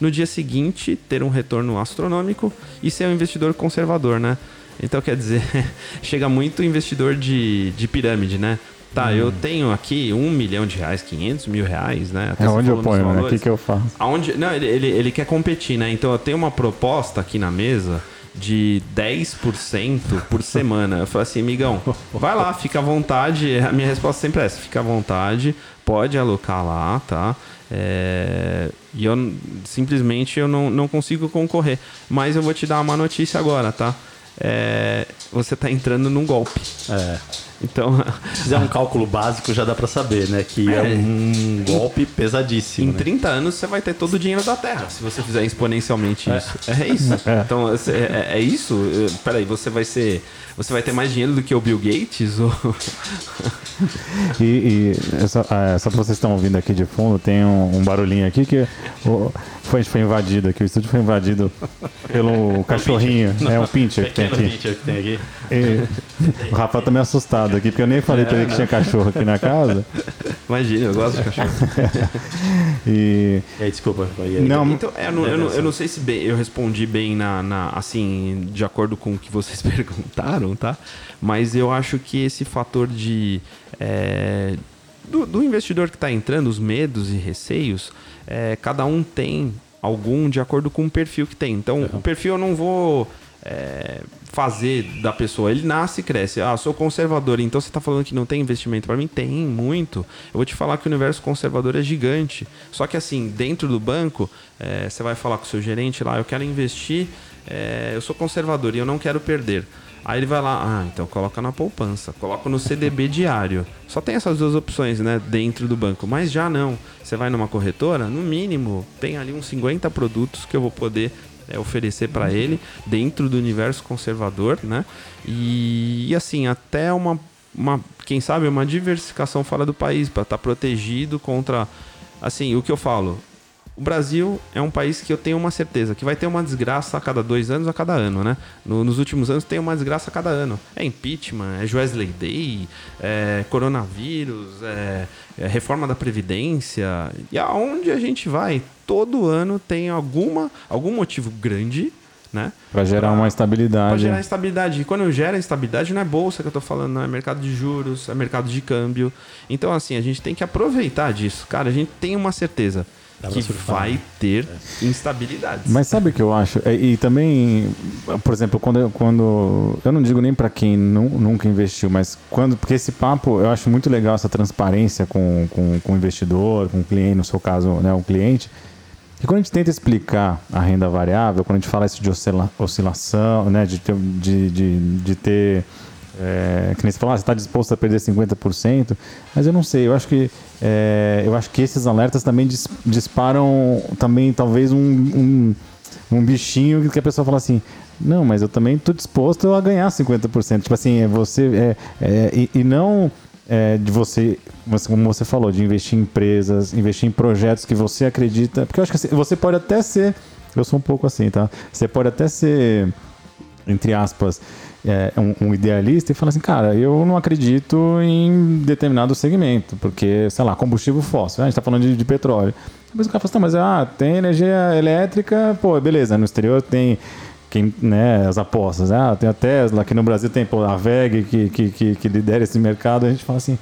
no dia seguinte ter um retorno astronômico e ser um investidor conservador, né? Então, quer dizer, [LAUGHS] chega muito investidor de, de pirâmide, né? Tá, hum. eu tenho aqui um milhão de reais, 500 mil reais, né? Até é onde eu ponho, né? O que, que eu faço? Aonde, não, ele, ele, ele quer competir, né? Então, eu tenho uma proposta aqui na mesa de 10% por semana. Eu falei assim, amigão, vai lá, fica à vontade. A minha resposta sempre é essa, fica à vontade, pode alocar lá, tá? É... E eu simplesmente eu não, não consigo concorrer. Mas eu vou te dar uma notícia agora, tá? É... Você está entrando num golpe. É. Então, [LAUGHS] se fizer um cálculo básico, já dá para saber, né? Que é, é um golpe pesadíssimo. Em né? 30 anos, você vai ter todo o dinheiro da Terra, se você fizer exponencialmente é. isso. É, [LAUGHS] isso. É. Então, é, é, é isso? Peraí, você vai ser. Você vai ter mais dinheiro do que o Bill Gates? Ou... [LAUGHS] e, e só, é, só pra vocês estão ouvindo aqui de fundo, tem um, um barulhinho aqui que o, foi, foi invadido aqui, o estúdio foi invadido pelo cachorrinho. É um pincher que tem aqui. Pincher que tem aqui. E, o Rafa tá meio assustado aqui, porque eu nem falei pra ele que tinha cachorro aqui na casa. Imagina, eu gosto de cachorro. [LAUGHS] e... aí, desculpa. Não, então, é, eu, não, eu, não, eu, não, sei se bem, eu respondi bem na, na, assim, de acordo com o que vocês [LAUGHS] perguntaram, tá? Mas eu acho que esse fator de... É, do, do, investidor que está entrando, os medos e receios, é, cada um tem algum de acordo com o perfil que tem. Então, uhum. o perfil eu não vou é, fazer da pessoa. Ele nasce e cresce. Ah, sou conservador, então você está falando que não tem investimento. Para mim, tem muito. Eu vou te falar que o universo conservador é gigante. Só que, assim, dentro do banco, é, você vai falar com o seu gerente lá: eu quero investir, é, eu sou conservador e eu não quero perder. Aí ele vai lá, ah, então coloca na poupança, coloca no CDB diário. Só tem essas duas opções, né, dentro do banco. Mas já não. Você vai numa corretora, no mínimo, tem ali uns 50 produtos que eu vou poder é, oferecer para ele dentro do universo conservador, né? E, assim, até uma, uma, quem sabe, uma diversificação fora do país para estar tá protegido contra, assim, o que eu falo. O Brasil é um país que eu tenho uma certeza que vai ter uma desgraça a cada dois anos, a cada ano, né? No, nos últimos anos tem uma desgraça a cada ano. É impeachment, é Wesley Day, é coronavírus, é, é reforma da Previdência. E aonde a gente vai, todo ano tem alguma, algum motivo grande né? Para gerar pra, uma estabilidade. Para gerar estabilidade. E quando gera estabilidade, não é bolsa que eu estou falando, não é mercado de juros, é mercado de câmbio. Então, assim, a gente tem que aproveitar disso. Cara, a gente tem uma certeza que vai ter instabilidade. Mas sabe o que eu acho? É, e, também, por exemplo, quando, quando eu não digo nem para quem nu, nunca investiu, mas quando porque esse papo eu acho muito legal essa transparência com, com, com o investidor, com o cliente, no seu caso, né, o cliente. E quando a gente tenta explicar a renda variável, quando a gente fala isso de oscila, oscilação, né, de ter, de, de, de ter é, que nem você falou, ah, você está disposto a perder 50%, mas eu não sei, eu acho que é, eu acho que esses alertas também dis, disparam também talvez um, um, um, bichinho que a pessoa fala assim, não, mas eu também estou disposto a ganhar 50%. Tipo assim, é você é, é, e, e, não é, de você, como você falou, de investir em empresas, investir em projetos que você acredita, porque eu acho que assim, você pode até ser, eu sou um pouco assim, tá? Você pode até ser, entre aspas, é, um, um, idealista e fala assim, cara, eu não acredito em determinado segmento, porque, sei lá, combustível fóssil, a gente está falando de, de, petróleo. Depois o cara fala assim, mas ah, tem energia elétrica, pô, beleza, no exterior tem quem, né, as apostas, ah, tem a Tesla, aqui no Brasil tem a VEG que, que, que, que lidera esse mercado, a gente fala assim,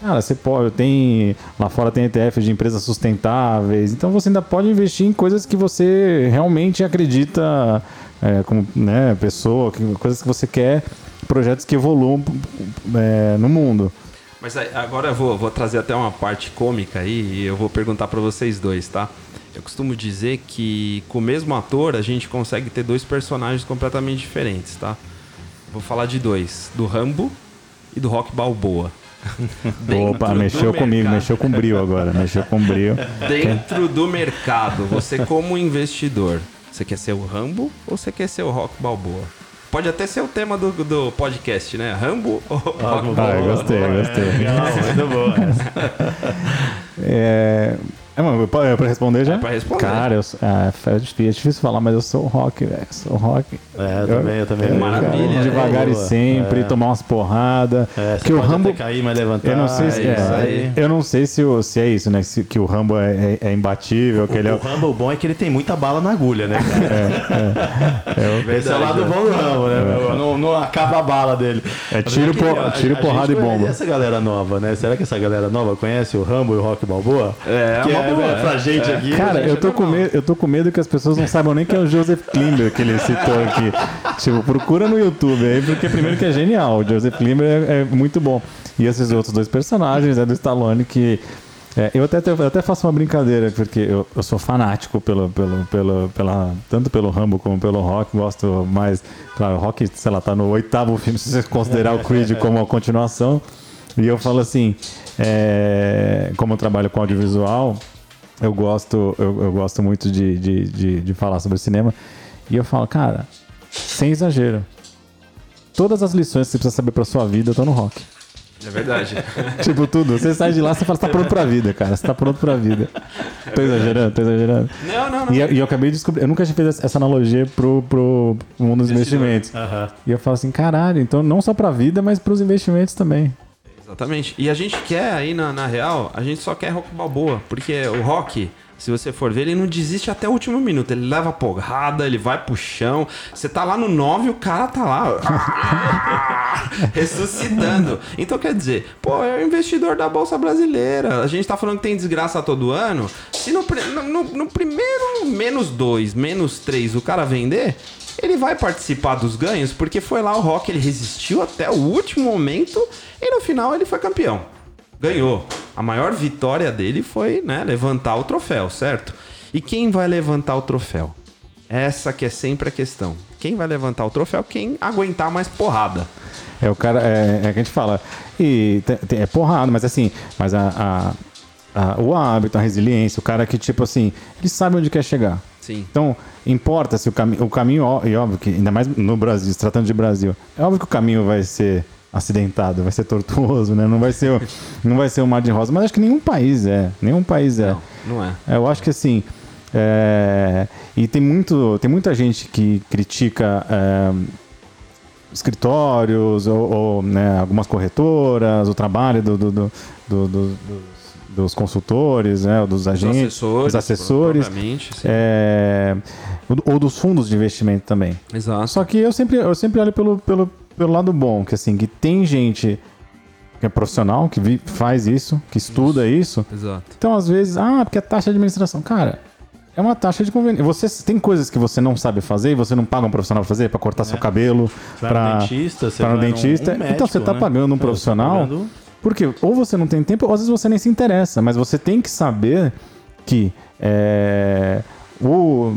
Cara, você pode, tem lá fora tem ETF de empresas sustentáveis, então você ainda pode investir em coisas que você realmente acredita é, como né, pessoa, que, coisas que você quer, projetos que evoluam é, no mundo. Mas agora eu vou, vou trazer até uma parte cômica aí e eu vou perguntar para vocês dois, tá? Eu costumo dizer que com o mesmo ator a gente consegue ter dois personagens completamente diferentes, tá? Vou falar de dois, do Rambo e do Rock Balboa. [LAUGHS] Opa, mexeu comigo, mercado. mexeu com brio agora, mexeu com brio. Dentro do mercado, você como investidor, você quer ser o Rambo ou você quer ser o Rock Balboa? Pode até ser o tema do, do podcast, né? Rambo ou Rock Balboa? Ah, gostei, gostei. É, legal, muito bom [LAUGHS] é... É, mano, pra, pra responder já? É pra responder. Cara, eu, é, é, difícil, é difícil falar, mas eu sou rock, velho. Sou rock. É, eu, também, eu também. Maravilha. Cara, devagar é, e sempre, é. tomar umas porradas. É, que o Rambo cair, mas levantar. Eu não sei se é, eu não sei se, o, se é isso, né? Se, que o Rambo é, é, imbatível. O, que ele o Rambo bom é que ele tem muita bala na agulha, né? é, Esse é o lado bom do Rambo, né? Não, não acaba a bala dele. É tiro, por, tiro a, porrada e bomba. essa galera nova, né? Será que essa galera nova conhece o Rambo e o Rock Balboa? É, é, boa, pra gente é. aqui. Cara, eu tô, com medo, eu tô com medo que as pessoas não saibam nem quem é o Joseph Klimber que ele citou aqui. tipo, procura no YouTube aí, porque primeiro que é genial. O Joseph Klimber é, é muito bom. E esses outros dois personagens, né, do Stallone, que é, eu, até, eu até faço uma brincadeira, porque eu, eu sou fanático pelo, pelo, pelo, pela, tanto pelo Rambo como pelo Rock. Gosto mais. Claro, o Rock, sei lá, tá no oitavo filme, se você considerar o Creed como a continuação. E eu falo assim: é, como eu trabalho com audiovisual, eu gosto, eu, eu gosto muito de, de, de, de, falar sobre cinema. E eu falo, cara, sem exagero. Todas as lições que você precisa saber pra sua vida estão no rock. É verdade. [LAUGHS] tipo, tudo. Você sai de lá, você fala, você tá pronto pra vida, cara. Você tá pronto pra vida. É tô exagerando, tô exagerando. Não, não, não. E, e, eu acabei de descobrir, eu nunca tinha feito essa analogia pro, pro mundo dos investimentos. E eu falo assim, caralho, então não só pra vida, mas pros investimentos também. Exatamente. E a gente quer aí na, na real, a gente só quer rock balboa, porque o rock, se você for ver, ele não desiste até o último minuto. Ele leva porrada, ele vai pro chão. Você tá lá no 9 o cara tá lá [LAUGHS] ressuscitando. Então quer dizer, pô, é o investidor da Bolsa Brasileira. A gente tá falando que tem desgraça todo ano. Se no, no, no primeiro menos 2, menos 3 o cara vender, ele vai participar dos ganhos porque foi lá o Rock, ele resistiu até o último momento e no final ele foi campeão. Ganhou. A maior vitória dele foi né, levantar o troféu, certo? E quem vai levantar o troféu? Essa que é sempre a questão. Quem vai levantar o troféu? Quem aguentar mais porrada. É o cara, é, é que a gente fala. E é porrada, mas assim, mas a, a, a, o hábito, a resiliência, o cara que, tipo assim, ele sabe onde quer chegar. Sim. Então, importa se o, cami o caminho, e óbvio que, ainda mais no Brasil, se tratando de Brasil, é óbvio que o caminho vai ser acidentado, vai ser tortuoso, né? Não vai ser, [LAUGHS] não vai ser um mar de rosa. Mas acho que nenhum país é. Nenhum país é. Não, não é. é eu acho que assim. É, e tem, muito, tem muita gente que critica é, escritórios ou, ou né, algumas corretoras, o trabalho do, do, do, do dos consultores, né, dos agentes, assessores, dos assessores, é, ou dos fundos de investimento também. Exato. Só que eu sempre, eu sempre olho pelo, pelo, pelo lado bom, que assim, que tem gente que é profissional, que vi, faz isso, que estuda isso. isso. Exato. Então, às vezes, ah, porque a taxa de administração. Cara, é uma taxa de conveniência. Você tem coisas que você não sabe fazer e você não paga um profissional para fazer, para cortar é. seu cabelo, para dentista, para um dentista. Um médico, então você está né? pagando um é, profissional. Tá porque ou você não tem tempo, ou às vezes você nem se interessa, mas você tem que saber que é, o,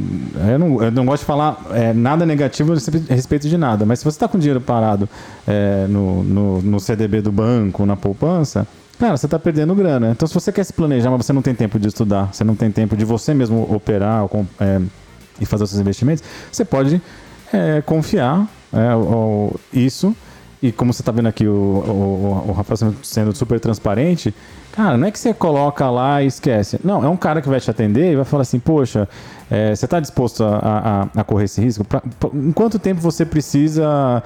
eu, não, eu não gosto de falar é, nada negativo a respeito de nada, mas se você está com dinheiro parado é, no, no, no, CDB do banco, na poupança, cara, você está perdendo grana. Então, se você quer se planejar, mas você não tem tempo de estudar, você não tem tempo de você mesmo operar ou, é, e fazer os seus investimentos, você pode é, confiar é, isso e como você está vendo aqui o, o, o Rafael sendo super transparente, cara, não é que você coloca lá e esquece. Não, é um cara que vai te atender e vai falar assim, poxa, é, você está disposto a, a, a, correr esse risco? Pra, pra, em quanto tempo você precisa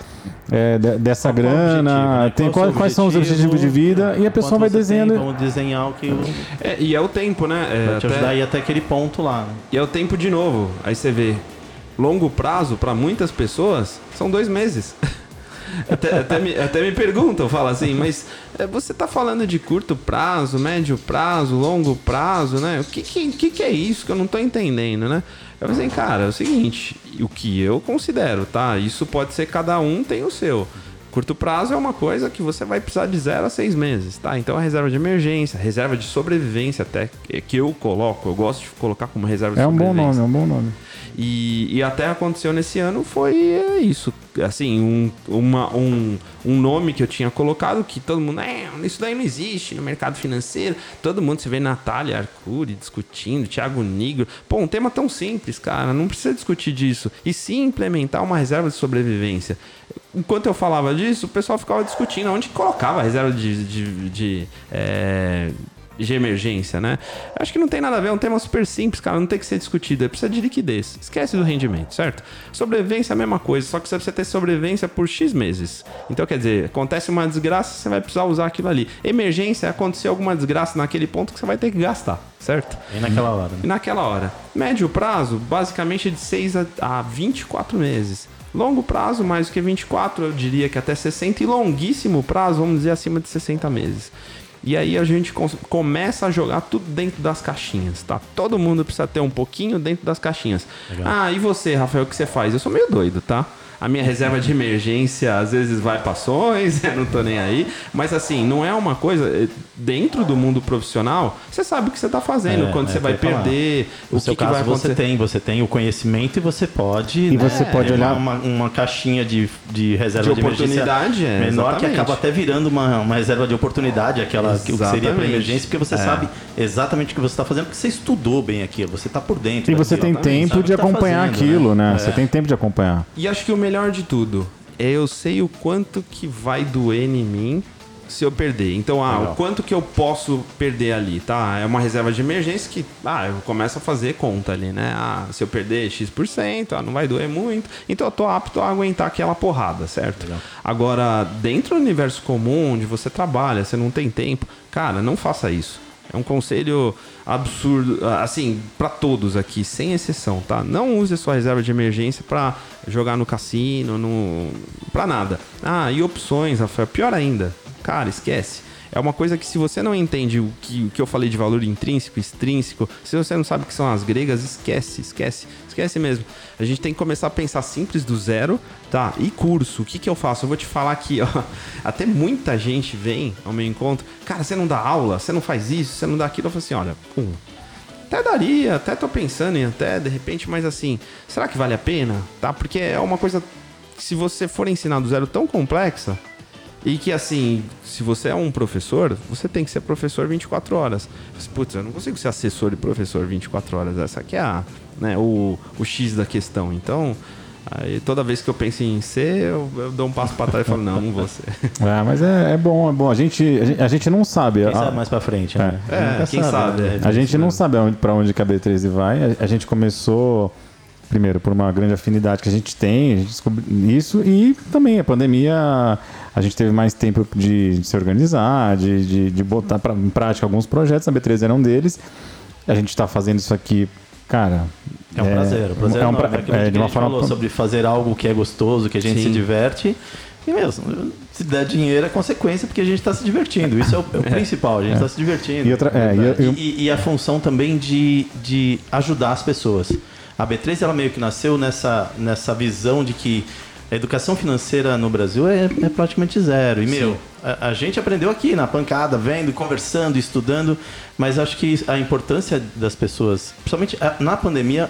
é, de, dessa Qual grana? Objetivo, né? tem, qual, quais são os objetivos de vida? E a pessoa vai desenhando. Tem, vamos desenhar o que. É, e é o tempo, né? É, vai te até... ajudar a ir até aquele ponto lá. Né? E é o tempo de novo. Aí você vê, longo prazo para muitas pessoas são dois meses. [LAUGHS] até, até, me, até me perguntam, fala assim, mas é, você está falando de curto prazo, médio prazo, longo prazo, né? O que, que, que é isso que eu não estou entendendo, né? Eu falei assim, cara, é o seguinte, o que eu considero, tá? Isso pode ser cada um tem o seu. Curto prazo é uma coisa que você vai precisar de zero a seis meses, tá? Então a reserva de emergência, reserva de sobrevivência até que eu coloco, eu gosto de colocar como reserva de é sobrevivência. É um bom nome, é um bom nome. E, e até aconteceu nesse ano foi é isso assim, um, uma, um, um nome que eu tinha colocado que todo mundo, é, isso daí não existe no mercado financeiro. Todo mundo se vê Natália Arcuri discutindo, Thiago Negro. Pô, um tema tão simples, cara, não precisa discutir disso. E sim implementar uma reserva de sobrevivência. Enquanto eu falava disso, o pessoal ficava discutindo onde colocava a reserva de, de, de é, de emergência, né? Acho que não tem nada a ver, é um tema super simples, cara, não tem que ser discutido, é precisa de liquidez. Esquece do rendimento, certo? Sobrevivência é a mesma coisa, só que você precisa ter sobrevivência por X meses. Então, quer dizer, acontece uma desgraça, você vai precisar usar aquilo ali. Emergência é acontecer alguma desgraça naquele ponto que você vai ter que gastar, certo? E naquela hora. Né? E naquela hora. Médio prazo, basicamente de 6 a 24 meses. Longo prazo, mais do que 24, eu diria que até 60. E longuíssimo prazo, vamos dizer, acima de 60 meses. E aí a gente começa a jogar tudo dentro das caixinhas, tá? Todo mundo precisa ter um pouquinho dentro das caixinhas. Legal. Ah, e você, Rafael, o que você faz? Eu sou meio doido, tá? A minha reserva de emergência às vezes vai para ações, [LAUGHS] eu não tô nem aí. Mas assim, não é uma coisa. Eh, dentro do mundo profissional, você sabe o que você tá fazendo, é, quando é, você vai perder, o que, que, vai acontecer. Você tem, você tem o conhecimento e você pode. E né, você pode olhar. Uma, uma caixinha de, de reserva de, de oportunidade é, menor exatamente. que acaba até virando uma, uma reserva de oportunidade, aquela que seria para emergência, porque você é. sabe exatamente o que você está fazendo, porque você estudou bem aquilo, você está por dentro. E você tem tempo de tá acompanhar tá fazendo, aquilo, né? né? Você é. tem tempo de acompanhar. E acho que o melhor de tudo é eu sei o quanto que vai doer em mim se eu perder. Então, ah, Legal. o quanto que eu posso perder ali, tá? É uma reserva de emergência que, ah, eu começo a fazer conta ali, né? Ah, se eu perder X%, ah, não vai doer muito. Então, eu tô apto a aguentar aquela porrada, certo? Legal. Agora, dentro do universo comum, onde você trabalha, você não tem tempo, cara, não faça isso. É um conselho absurdo, assim, para todos aqui, sem exceção, tá? Não use a sua reserva de emergência para jogar no cassino, no para nada. Ah, e opções, Rafael, pior ainda. Cara, esquece. É uma coisa que se você não entende o que, o que eu falei de valor intrínseco, extrínseco, se você não sabe o que são as gregas, esquece, esquece, esquece mesmo. A gente tem que começar a pensar simples do zero, tá? E curso, o que, que eu faço? Eu vou te falar aqui, ó. [LAUGHS] Até muita gente vem ao meu encontro, cara, você não dá aula, você não faz isso, você não dá aquilo. Eu falo assim, olha, um, até daria, até tô pensando em até, de repente, mas assim, será que vale a pena? Tá? Porque é uma coisa se você for ensinar do zero tão complexa, e que assim, se você é um professor, você tem que ser professor 24 horas. Putz, eu não consigo ser assessor e professor 24 horas. Essa aqui é a, né, o, o X da questão. Então, Aí toda vez que eu penso em ser, eu, eu dou um passo para trás e falo, não, não vou ser. É, [LAUGHS] mas é, é bom, é bom. A gente, a gente, a gente não sabe. Quem a, sabe mais para frente, né? É, é quem sabe. sabe né? A gente não sabe para onde a B13 vai. A, a, gente começou, primeiro, por uma grande afinidade que a gente tem, a gente descobriu isso, e também a pandemia a gente teve mais tempo de, de se organizar, de, de, de botar pra, em prática alguns projetos, a B13 era um deles. A gente está fazendo isso aqui, cara. É um é, prazer, o prazer é, um pra, é, é de uma forma falou sobre fazer algo que é gostoso, que a gente Sim. se diverte. E mesmo, se der dinheiro é consequência porque a gente está se divertindo. Isso é o, é o [LAUGHS] é. principal, a gente está se divertindo. E, outra, e, e, e, a função também de, de ajudar as pessoas. A B3 ela meio que nasceu nessa, nessa visão de que a educação financeira no Brasil é, é praticamente zero. E, meu, a, a, gente aprendeu aqui na pancada, vendo, conversando, estudando, mas acho que a importância das pessoas, principalmente na pandemia,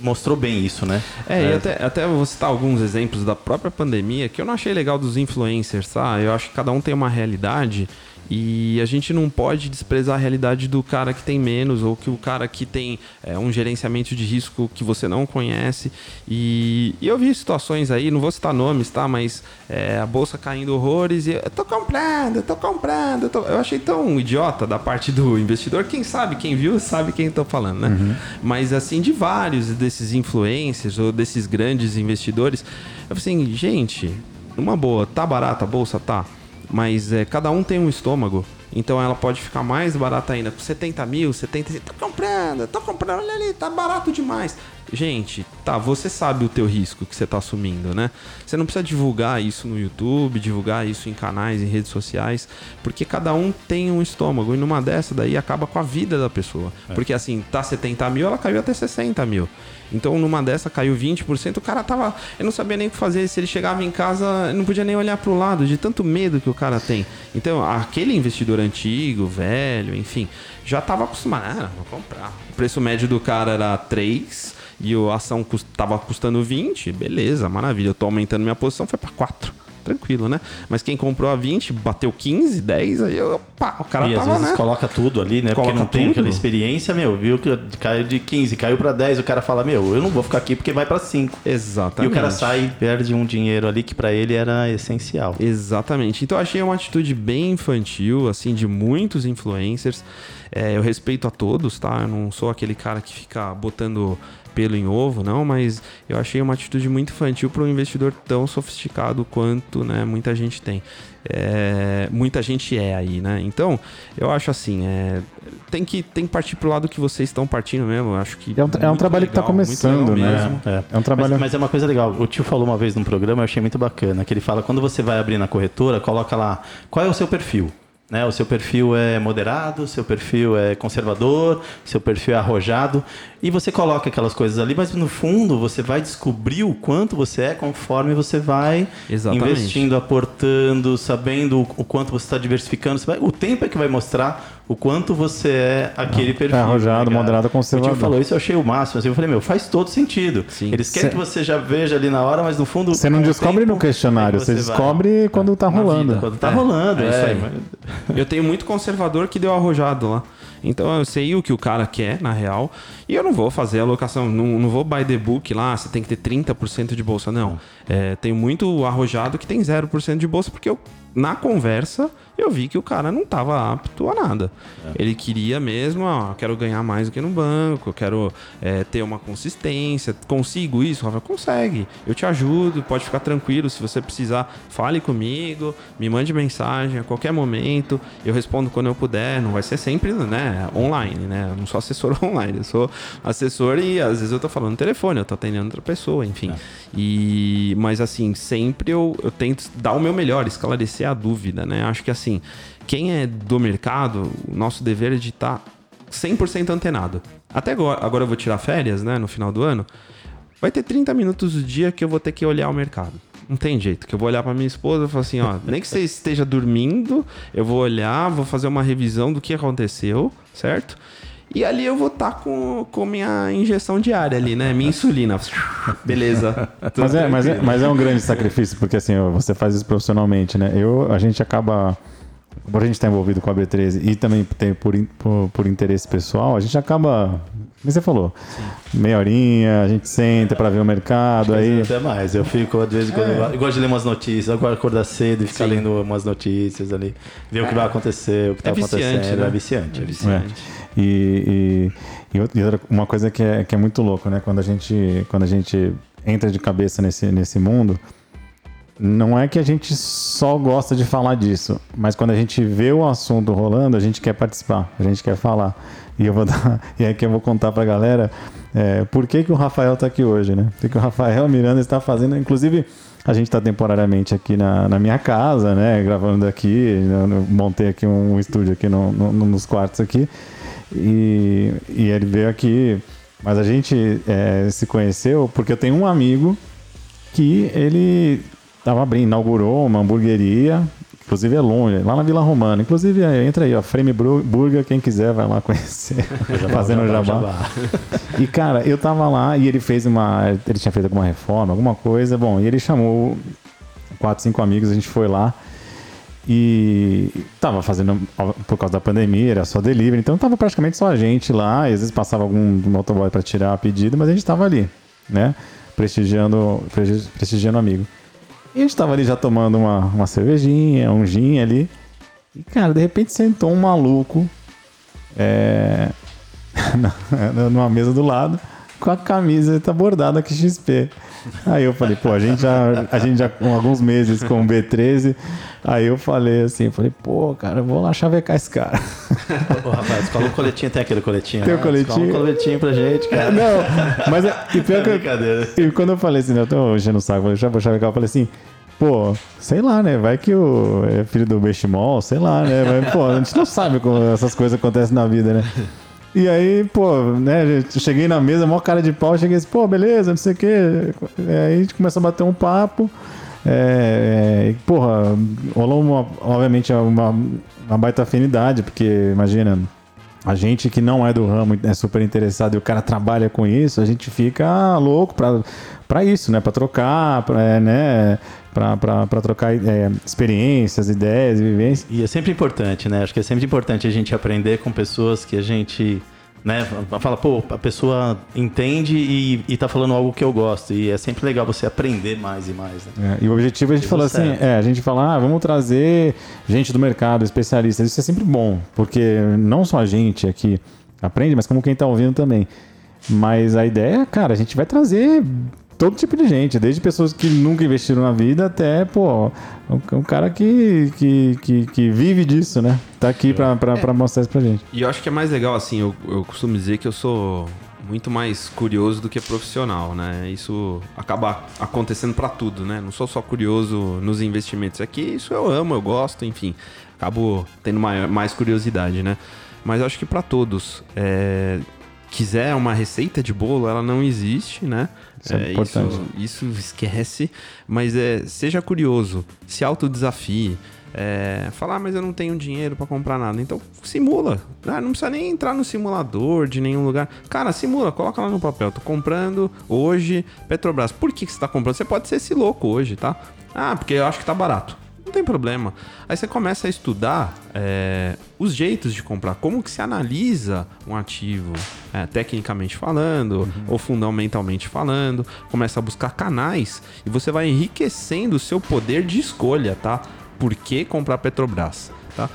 mostrou bem isso, né? É, é. e até, até vou citar alguns exemplos da própria pandemia que eu não achei legal dos influencers, tá? Eu acho que cada um tem uma realidade e a gente não pode desprezar a realidade do cara que tem menos ou que o cara que tem é, um gerenciamento de risco que você não conhece. E, e eu vi situações aí, não vou citar nomes, tá? Mas é, a bolsa caindo horrores e eu tô comprando, eu tô comprando. Eu, tô... eu, achei tão idiota da parte do investidor. Quem sabe, quem viu, sabe quem eu tô falando, né? Uhum. Mas assim, de vários desses influencers ou desses grandes investidores, eu falei assim, gente, numa boa, tá barata a bolsa? Tá. Mas é, cada um tem um estômago. Então ela pode ficar mais barata ainda. Com 70 mil, 70 Tô comprando, tô comprando, olha ali, tá barato demais. Gente, tá, você sabe o teu risco que você tá assumindo, né? Você não precisa divulgar isso no YouTube, divulgar isso em canais, em redes sociais, porque cada um tem um estômago. E numa dessa daí acaba com a vida da pessoa. É. Porque assim, tá 70 mil, ela caiu até 60 mil. Então, numa dessa caiu 20%, o cara tava. Eu não sabia nem o que fazer. Se ele chegava em casa, não podia nem olhar para o lado, de tanto medo que o cara tem. Então, aquele investidor antigo, velho, enfim, já estava acostumado. Ah, vou comprar. O preço médio do cara era 3 e a ação estava custando 20, beleza, maravilha. Eu tô aumentando minha posição, foi para 4 tranquilo, né? Mas quem comprou a 20, bateu 15, 10, aí eu, pá, o cara e tava, às vezes né? coloca tudo ali, né? Coloca porque não tem aquela experiência, meu, viu que caiu de 15, caiu pra 10, o cara fala, meu, eu não vou ficar aqui porque vai pra 5. E Exatamente. o cara sai e perde um dinheiro ali que pra ele era essencial. Exatamente. Então eu achei uma atitude bem infantil, assim, de muitos influencers. É, eu respeito a todos, tá? Eu não sou aquele cara que fica botando pelo em ovo, não, mas eu achei uma atitude muito infantil para um investidor tão sofisticado quanto né, muita gente tem. É, muita gente é aí, né? Então, eu acho assim, é, tem, que, tem que partir pro lado que vocês estão partindo mesmo. Eu acho que É um, é um trabalho que tá legal, muito começando, legal né? mesmo. É. É um trabalho. Mas, mas é uma coisa legal. O tio falou uma vez num programa, eu achei muito bacana, que ele fala, quando você vai abrir na corretora, coloca lá, qual é o seu perfil? Né? O seu perfil é moderado, o seu perfil é conservador, seu perfil é arrojado. E você coloca aquelas coisas ali, mas no fundo você vai descobrir o quanto você é conforme você vai Exatamente. investindo, aportando, sabendo o, quanto você está diversificando. Vai- o tempo é que vai mostrar o quanto você é aquele perfil. arrojado, né, moderado, O conservador. tio falou isso, eu achei o máximo. Assim, eu falei, meu, faz todo sentido. Sim. Eles querem Cê- que você já veja ali na hora, mas no fundo. Você não o descobre tempo no questionário, que você vai. descobre quando tá Na rolando. vida. Quando tá É, rolando, é é. isso aí. mas- Eu tenho muito conservador que deu arrojado lá. Então eu sei o que o cara quer, na real. E eu não vou fazer alocação, não, não vou buy the book lá, você tem que ter 30% de bolsa. Não. É, tenho muito arrojado que tem 0% de bolsa, porque eu, na conversa eu vi que o cara não estava apto a nada. Ele queria mesmo, ó, quero ganhar mais do que no banco, quero é, ter uma consistência. Consigo isso, Rafa? Consegue. Eu te ajudo, pode ficar tranquilo. Se você precisar, fale comigo, me mande mensagem a qualquer momento. Eu respondo quando eu puder. Não vai ser sempre né, online, né? Eu não sou assessor [LAUGHS] online, eu sou assessor e às vezes eu tô falando no telefone, eu tô atendendo outra pessoa, enfim. E, mas assim, sempre eu, eu tento dar o meu melhor, esclarecer a dúvida, né? Acho que assim, quem é do mercado, o nosso dever é de estar 100% antenado. Até agora, agora eu vou tirar férias, né, no final do ano. Vai ter 30 minutos do dia que eu vou ter que olhar o mercado. Não tem jeito, que eu vou olhar pra minha esposa e falar assim, ó, [LAUGHS] nem que você esteja dormindo, eu vou olhar, vou fazer uma revisão do que aconteceu, certo? E ali eu vou estar com, com minha injeção diária ali, né? Minha insulina. [LAUGHS] Beleza. Mas é, mas, é, mas é um grande sacrifício, porque assim, você faz isso profissionalmente, né? Eu, a gente acaba. Por a gente estar envolvido com a B13 e também tem por, por, por interesse pessoal, a gente acaba. Como você falou, meia horinha, a gente senta pra ver o mercado, aí. Até mais. Eu fico, às vezes, quando eu, eu gosto de ler umas notícias. Eu gosto de acordar cedo e ficar Sim. lendo umas notícias ali. Ver o que vai acontecer, o que tá É viciante, acontecendo. né? É viciante. É viciante. E, e, e e uma coisa que é, que é muito louco, né? Quando a gente, quando a gente entra de cabeça nesse, nesse mundo, não é que a gente só gosta de falar disso, mas quando a gente vê o assunto rolando, a gente quer participar, a gente quer falar. E eu vou [LAUGHS] dar, e aí que eu vou contar pra galera é, por que, que o Rafael tá aqui hoje, né? Porque o Rafael Miranda está fazendo, inclusive. A gente está temporariamente aqui na, na minha casa, né? Gravando aqui. Eu montei aqui um estúdio aqui no- no- nos quartos aqui. E, e ele veio aqui. Mas a gente é, se conheceu porque eu tenho um amigo que ele tava abrindo, inaugurou uma hamburgueria. Inclusive é longe, lá na Vila Romana. Inclusive, é, entra aí, ó, Frame Burger, quem quiser vai lá [LAUGHS] conhecer. Fazendo jabá. [LAUGHS] E, cara, eu tava lá e ele fez uma. Ele tinha feito alguma reforma, alguma coisa. Bom, e ele chamou quatro, cinco amigos, a gente foi lá. E tava fazendo, por causa da pandemia, era só delivery, então tava praticamente só a gente lá, e às vezes passava algum motoboy para tirar pedido, mas a gente tava ali, né? Prestigiando, presti- prestigiando amigo. E a gente ali já tomando uma, uma cervejinha, um gin ali. E, cara, de repente sentou um maluco é, [LAUGHS] numa mesa do lado com a camiseta bordada aqui XP. Aí eu falei, pô, a gente já, a gente já com alguns meses com o B13. Aí eu falei assim, eu falei, pô, cara, eu vou lá chavecar esse cara. Ô, rapaz, cola um coletinho, tem aquele coletinho? Tem o né? coletinho. Cola um coletinho pra gente, cara. Não, mas é, e pior que eu- Brincadeira. E quando eu falei assim, né, eu tô enchendo o saco, eu falei, "Já vou chavecar, eu falei assim, pô, sei lá, né? Vai que o é filho do Bechimol, sei lá, né? Mas, pô, a gente não sabe como essas coisas acontecem na vida, né? E aí, pô, né, cheguei na mesa, maior cara de pau, cheguei assim, pô, beleza, não sei o quê. Aí a gente começou a bater um papo. É, é, porra, rolou uma, obviamente uma, uma baita afinidade, porque imagina, a gente que não é do ramo é super interessado e o cara trabalha com isso, a gente fica louco para isso, né? Para trocar, pra, é, né? para trocar é, experiências, ideias, vivências. E é sempre importante, né? Acho que é sempre importante a gente aprender com pessoas que a gente né? Fala, pô, a pessoa entende e, e tá falando algo que eu gosto. E é sempre legal você aprender mais e mais. Né? É, e o objetivo é a gente falar assim, é, a gente falar, ah, vamos trazer gente do mercado, especialistas. Isso é sempre bom, porque não só a gente aqui aprende, mas como quem tá ouvindo também. Mas a ideia, cara, a gente vai trazer todo tipo de gente, desde pessoas que nunca investiram na vida até, pô, um, cara que, que, que, que, vive disso, né? Tá aqui pra, pra, é. pra mostrar isso pra gente. E eu acho que é mais legal, assim, eu, eu costumo dizer que eu sou muito mais curioso do que profissional, né? Isso acaba acontecendo para tudo, né? Não sou só curioso nos investimentos aqui, isso eu amo, eu gosto, enfim, acabo tendo mais, mais curiosidade, né? Mas eu acho que para todos, é, quiser uma receita de bolo, ela não existe, né? Isso é, é importante. Isso, isso, esquece, mas é, seja curioso, se autodesafie. É, falar, ah, mas eu não tenho dinheiro para comprar nada. Então simula. Ah, não precisa nem entrar no simulador de nenhum lugar. Cara, simula, coloca lá no papel. Tô comprando hoje Petrobras. Por que, que você tá comprando? Você pode ser esse louco hoje, tá? Ah, porque eu acho que tá barato tem problema. Aí você começa a estudar é, os jeitos de comprar, como que se analisa um ativo, é, tecnicamente falando, uhum. ou fundamentalmente falando. Começa a buscar canais e você vai enriquecendo o seu poder de escolha, tá? Por que comprar Petrobras, tá?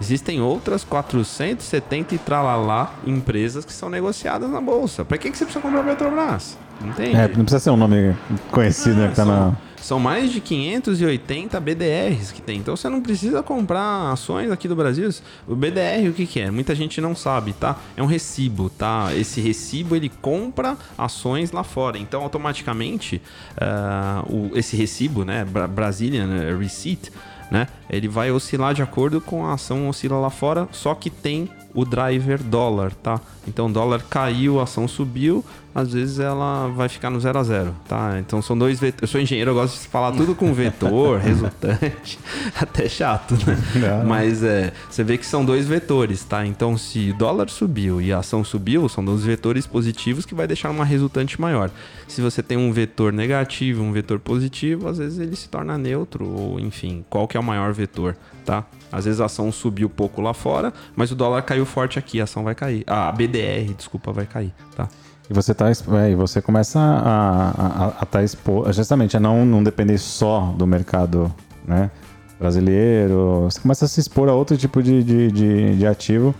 Existem outras 470 e tralalá empresas que são negociadas na bolsa. Para que, que você precisa comprar Petrobras? Entende? É, não precisa ser um nome conhecido, né, que tá na... São mais de 580 BDRs que tem. Então você não precisa comprar ações aqui do Brasil. O BDR, o que, que é? Muita gente não sabe, tá? É um recibo, tá? Esse recibo ele compra ações lá fora. Então automaticamente uh, o, esse recibo, né? Brazilian Receipt, né? Ele vai oscilar de acordo com a ação oscila lá fora, só que tem o driver dólar, tá? Então, dólar caiu, a ação subiu, às vezes ela vai ficar no zero a zero, tá? Então, são dois vetores. Eu sou engenheiro, eu gosto de falar tudo com vetor, [LAUGHS] resultante, [LAUGHS] até chato, né? Não. Mas é, você vê que são dois vetores, tá? Então, se dólar subiu e a ação subiu, são dois vetores positivos que vai deixar uma resultante maior. Se você tem um vetor negativo, um vetor positivo, às vezes ele se torna neutro, ou enfim, qual que é o maior vetor, tá? Às vezes a ação subiu pouco lá fora, mas o dólar caiu forte aqui, a ação vai cair. Ah, a BDR, desculpa, vai cair, tá? E você tá, é, você começa a estar a, tá exposto, justamente a não, não depender só do mercado né, brasileiro. Você começa a se expor a outro tipo de, de, de, de ativo.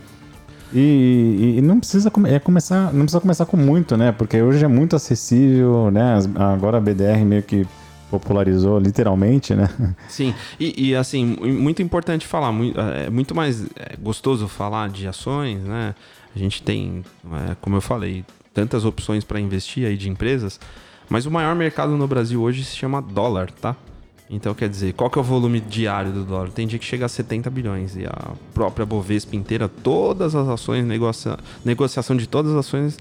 E, e, não precisa é começar, não precisa começar com muito, né? Porque hoje é muito acessível, né? Agora a BDR meio que popularizou literalmente, né? Sim, e, e, assim, muito importante falar, muito, é muito mais é, gostoso falar de ações, né? A gente tem, é, como eu falei, tantas opções para investir aí de empresas, mas o maior mercado no Brasil hoje se chama dólar, tá? Então, quer dizer, qual que é o volume diário do dólar? Tem dia que chega a 70 bilhões e a própria Bovespa inteira, todas as ações, negocia... negociação de todas as ações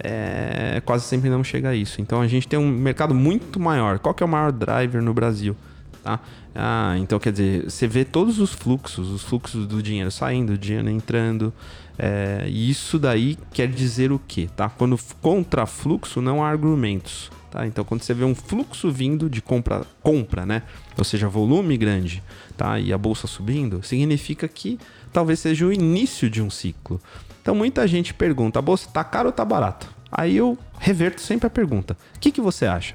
é, quase sempre não chega a isso. Então a gente tem um mercado muito maior. Qual que é o maior driver no Brasil? Tá? Ah, então quer dizer, você vê todos os fluxos, os fluxos do dinheiro saindo, o dinheiro entrando. É, e isso daí quer dizer o quê? Tá? Quando contra fluxo não há argumentos. Tá? Então quando você vê um fluxo vindo de compra, compra, né? Ou seja, volume grande, tá? E a bolsa subindo, significa que talvez seja o início de um ciclo. Então muita gente pergunta: a bolsa tá caro ou tá barato? Aí eu reverto sempre a pergunta: o que, que você acha?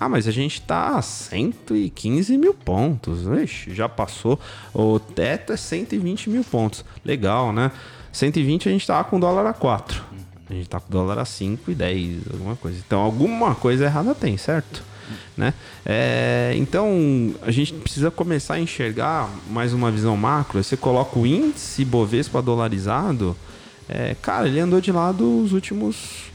Ah, mas a gente tá a 115 mil pontos. Ixi, já passou. O teto é 120 mil pontos. Legal, né? 120 a gente tava com dólar a 4. A gente tá com dólar a 5 e 10, alguma coisa. Então alguma coisa errada tem, certo? Né? É, então a gente precisa começar a enxergar mais uma visão macro. Você coloca o índice Bovespa dolarizado é, cara, ele andou de lado os últimos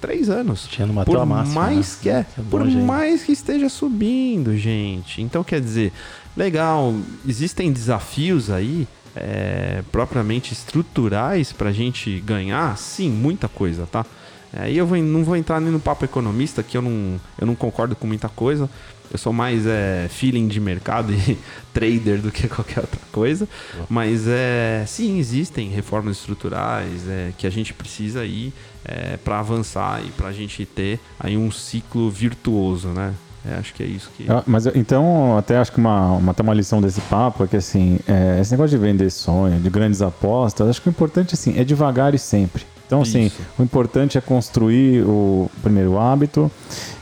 três anos. Tinha no por máxima, mais né? que é, é por gente. mais que esteja subindo, gente. Então quer dizer, legal, existem desafios aí é, propriamente estruturais para a gente ganhar, sim, muita coisa, tá? Aí eu vou, não vou entrar nem no papo economista, que eu não, eu não concordo com muita coisa. Eu sou mais é, feeling de mercado [LAUGHS] e trader do que qualquer outra coisa. Mas é, sim, existem reformas estruturais é, que a gente precisa ir é, para avançar e para a gente ter aí um ciclo virtuoso, né? É, acho que é isso que. Ah, mas então, até acho que uma, uma, até uma lição desse papo é que assim, é, esse negócio de vender sonho, de grandes apostas, acho que o importante assim, é devagar e sempre. Então, assim, Isso. o importante é construir o primeiro hábito.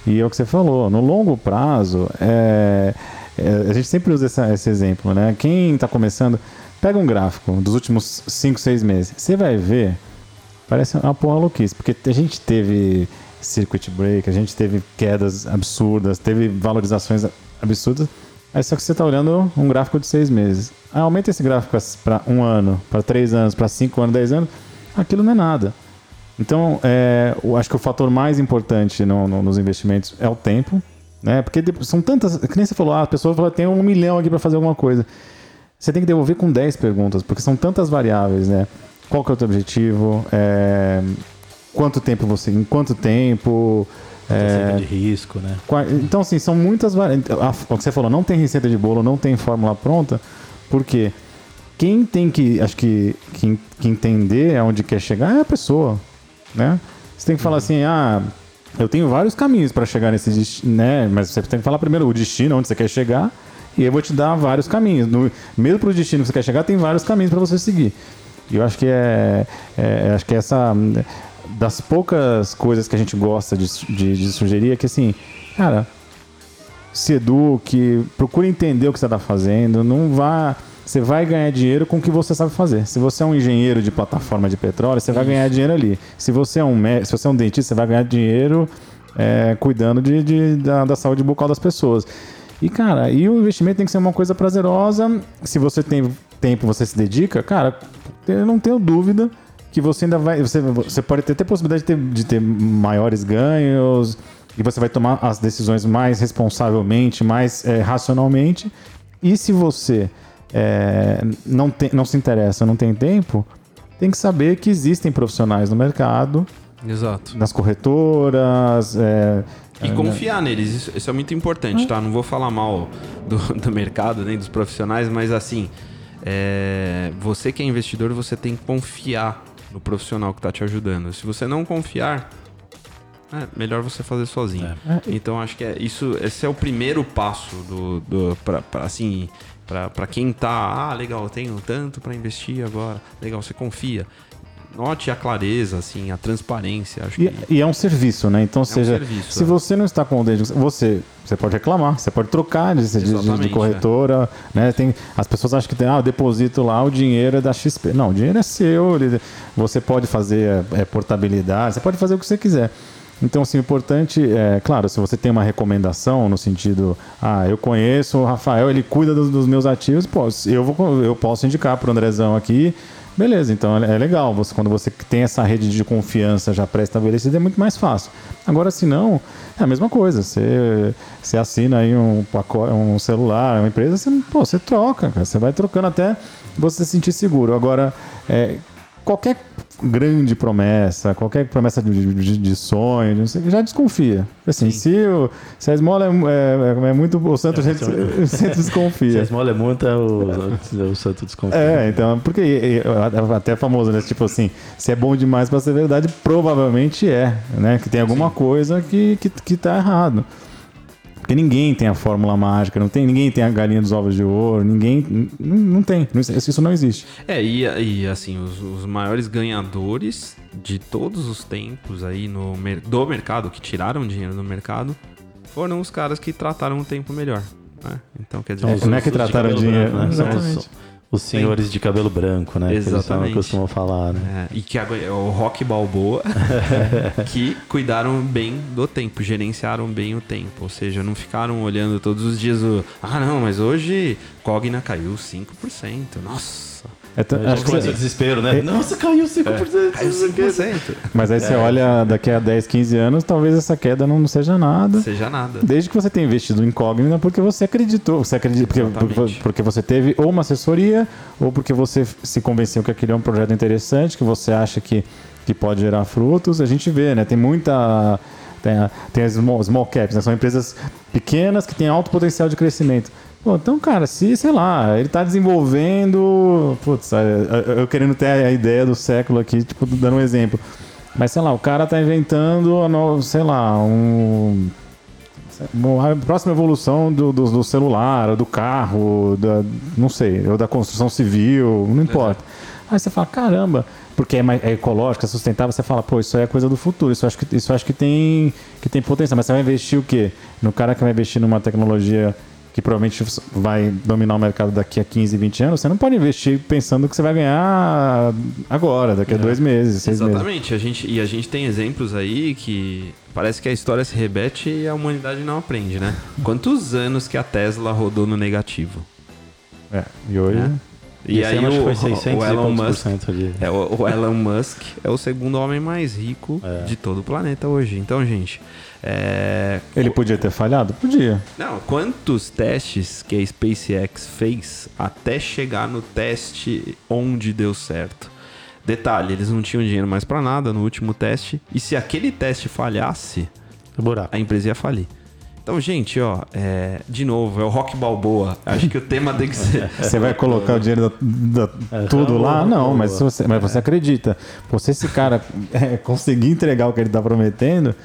E é o que você falou, no longo prazo, é, é, a gente sempre usa essa, esse exemplo, né? Quem está começando, pega um gráfico dos últimos 5, 6 meses. Você vai ver, parece uma porra louquice, porque a gente teve circuit break, a gente teve quedas absurdas, teve valorizações absurdas. Aí só que você está olhando um gráfico de seis meses. Aí aumenta esse gráfico para um ano, para três anos, para cinco anos, dez anos aquilo não é nada. Então, é, eu acho que o fator mais importante no, no, nos investimentos é o tempo, né? Porque são tantas, que nem você falou, ah, a pessoa fala, tem um milhão aqui para fazer alguma coisa. Você tem que devolver com 10 perguntas, porque são tantas variáveis, né? Qual que é o teu objetivo? É, quanto tempo você, em quanto tempo? É, de risco, né? Então, assim, são muitas variáveis. O que você falou, não tem receita de bolo, não tem fórmula pronta? Porque quem tem que, acho que, que, que entender aonde quer chegar é a pessoa, né? Você tem que falar assim, ah, eu tenho vários caminhos para chegar nesse destino, né? Mas você tem que falar primeiro o destino, onde você quer chegar, e eu vou te dar vários caminhos. No, mesmo para o destino que você quer chegar, tem vários caminhos para você seguir. E eu acho que é, é, acho que essa das poucas coisas que a gente gosta de, de, de sugerir é que assim, cara, se eduque, procure entender o que você está fazendo, não vá você vai ganhar dinheiro com o que você sabe fazer. Se você é um engenheiro de plataforma de petróleo, você vai ganhar dinheiro ali. Se você é um, se você é um dentista, você vai ganhar dinheiro é, cuidando de, de da, da, saúde bucal das pessoas. E, cara, e o investimento tem que ser uma coisa prazerosa. Se você tem tempo, você se dedica, cara, eu não tenho dúvida que você ainda vai. Você, você pode ter, ter possibilidade de ter, de ter maiores ganhos e você vai tomar as decisões mais responsavelmente, mais é, racionalmente. E se você é, não, tem, não se interessa, não tem tempo, tem que saber que existem profissionais no mercado. Exato. Nas corretoras. É, e é, confiar neles, isso, isso, é muito importante, tá? Não vou falar mal do, do mercado nem dos profissionais, mas assim, é, você que é investidor, você tem que confiar no profissional que está te ajudando. Se você não confiar, é melhor você fazer sozinho. É. Então acho que é isso. Esse é o primeiro passo do, do para assim para quem tá, ah, legal, eu tenho tanto para investir agora, legal, você confia. Note a clareza, assim, a transparência. Acho e, que... e é um serviço, né? Então, é seja, um serviço, se é. você não está com o dedo, você, você pode reclamar, você pode trocar de, de, de corretora, é. né? Tem, as pessoas acham que tem, ah, eu deposito lá, o dinheiro é da XP. Não, o dinheiro é seu, você pode fazer é, portabilidade, você pode fazer o que você quiser. Então, assim, o importante é, claro, se você tem uma recomendação no sentido, ah, eu conheço o Rafael, ele cuida dos, dos meus ativos, pô, eu, vou, eu posso indicar para o Andrezão aqui, beleza, então é, é legal. Você, quando você tem essa rede de confiança já pré-estabelecida, é muito mais fácil. Agora, se não, é a mesma coisa. Você, você assina aí um, um celular, uma empresa, você, pô, você troca, cara. Você vai trocando até você se sentir seguro. Agora, é, qualquer grande promessa, qualquer promessa de, de, de sonho, já desconfia. Assim, se, o, se a esmola é, é, é muito. O santo é, sempre, [LAUGHS] sempre desconfia. Se a esmola é muita, o, o santo desconfia. É, então, porque até é famoso, né? Tipo assim, se é bom demais para ser verdade, provavelmente é, né? Que tem alguma Sim. coisa que, que, que tá errado. Porque ninguém tem a fórmula mágica, não tem, ninguém tem a galinha dos ovos de ouro, ninguém. Não, não tem. Isso não existe. É, e, e assim, os, os, maiores ganhadores de todos os tempos aí no, do mercado, que tiraram dinheiro do mercado, foram os caras que trataram o tempo melhor. Né? Então, quer dizer, é, não é que trataram dinheiro, né? Exatamente os senhores de cabelo branco, né? Exatamente. Que eles costumam falar, né? É, e que é o Rock Balboa [LAUGHS] que cuidaram bem do tempo, gerenciaram bem o tempo. Ou seja, não ficaram olhando todos os dias o. Ah, não, mas hoje Cogna caiu 5%. Nossa. É t... Acho que começa o desespero, né? É... Nossa, caiu 5%. É. Caiu 5%. Mas aí você é. olha daqui a 10, 15 anos, talvez essa queda não seja nada. Seja nada. Desde que você tenha investido em incógnita porque você acreditou. Você acredita, porque, porque você teve ou uma assessoria, ou porque você se convenceu que aquele é um projeto interessante, que você acha que que pode gerar frutos. A gente vê, né? Tem muita. Tem, tem as small, small caps, né? São empresas pequenas que têm alto potencial de crescimento. Pô, então, cara, se, sei lá, ele tá desenvolvendo. Putz, eu querendo ter a ideia do século aqui, tipo, dando um exemplo. Mas, sei lá, o cara tá inventando, sei lá, um. A próxima evolução do, do, do celular, do carro, da, não sei, ou da construção civil, não importa. Aí você fala, caramba, porque é, mais, é ecológico, é sustentável, você fala, pô, isso aí é coisa do futuro, isso acho que, isso acho que tem, que tem potencial. Mas você vai investir o quê? No cara que vai investir numa tecnologia que provavelmente vai dominar o mercado daqui a 15, 20 anos, você não pode investir pensando que você vai ganhar agora, daqui a é. dois meses, seis Exatamente. meses. A gente, e a gente tem exemplos aí que parece que a história se repete e a humanidade não aprende, né? [LAUGHS] Quantos anos que a Tesla rodou no negativo? É, e hoje... É. E aí o, o, Elon Musk, é, o, o, Elon Musk é o segundo homem mais rico é. de todo o planeta hoje. Então, gente, é... Ele podia ter falhado? Podia. Não, quantos testes que a SpaceX fez até chegar no teste onde deu certo? Detalhe, eles não tinham dinheiro mais para nada no último teste. E se aquele teste falhasse, a empresa ia falir. Então, gente, ó, é, de novo, é o rock balboa. Acho que o tema tem que ser. [LAUGHS] Você vai colocar o dinheiro da, da é, tudo lá? Não, mas você, mas você acredita. Pô, se esse cara é, conseguir entregar o que ele está prometendo,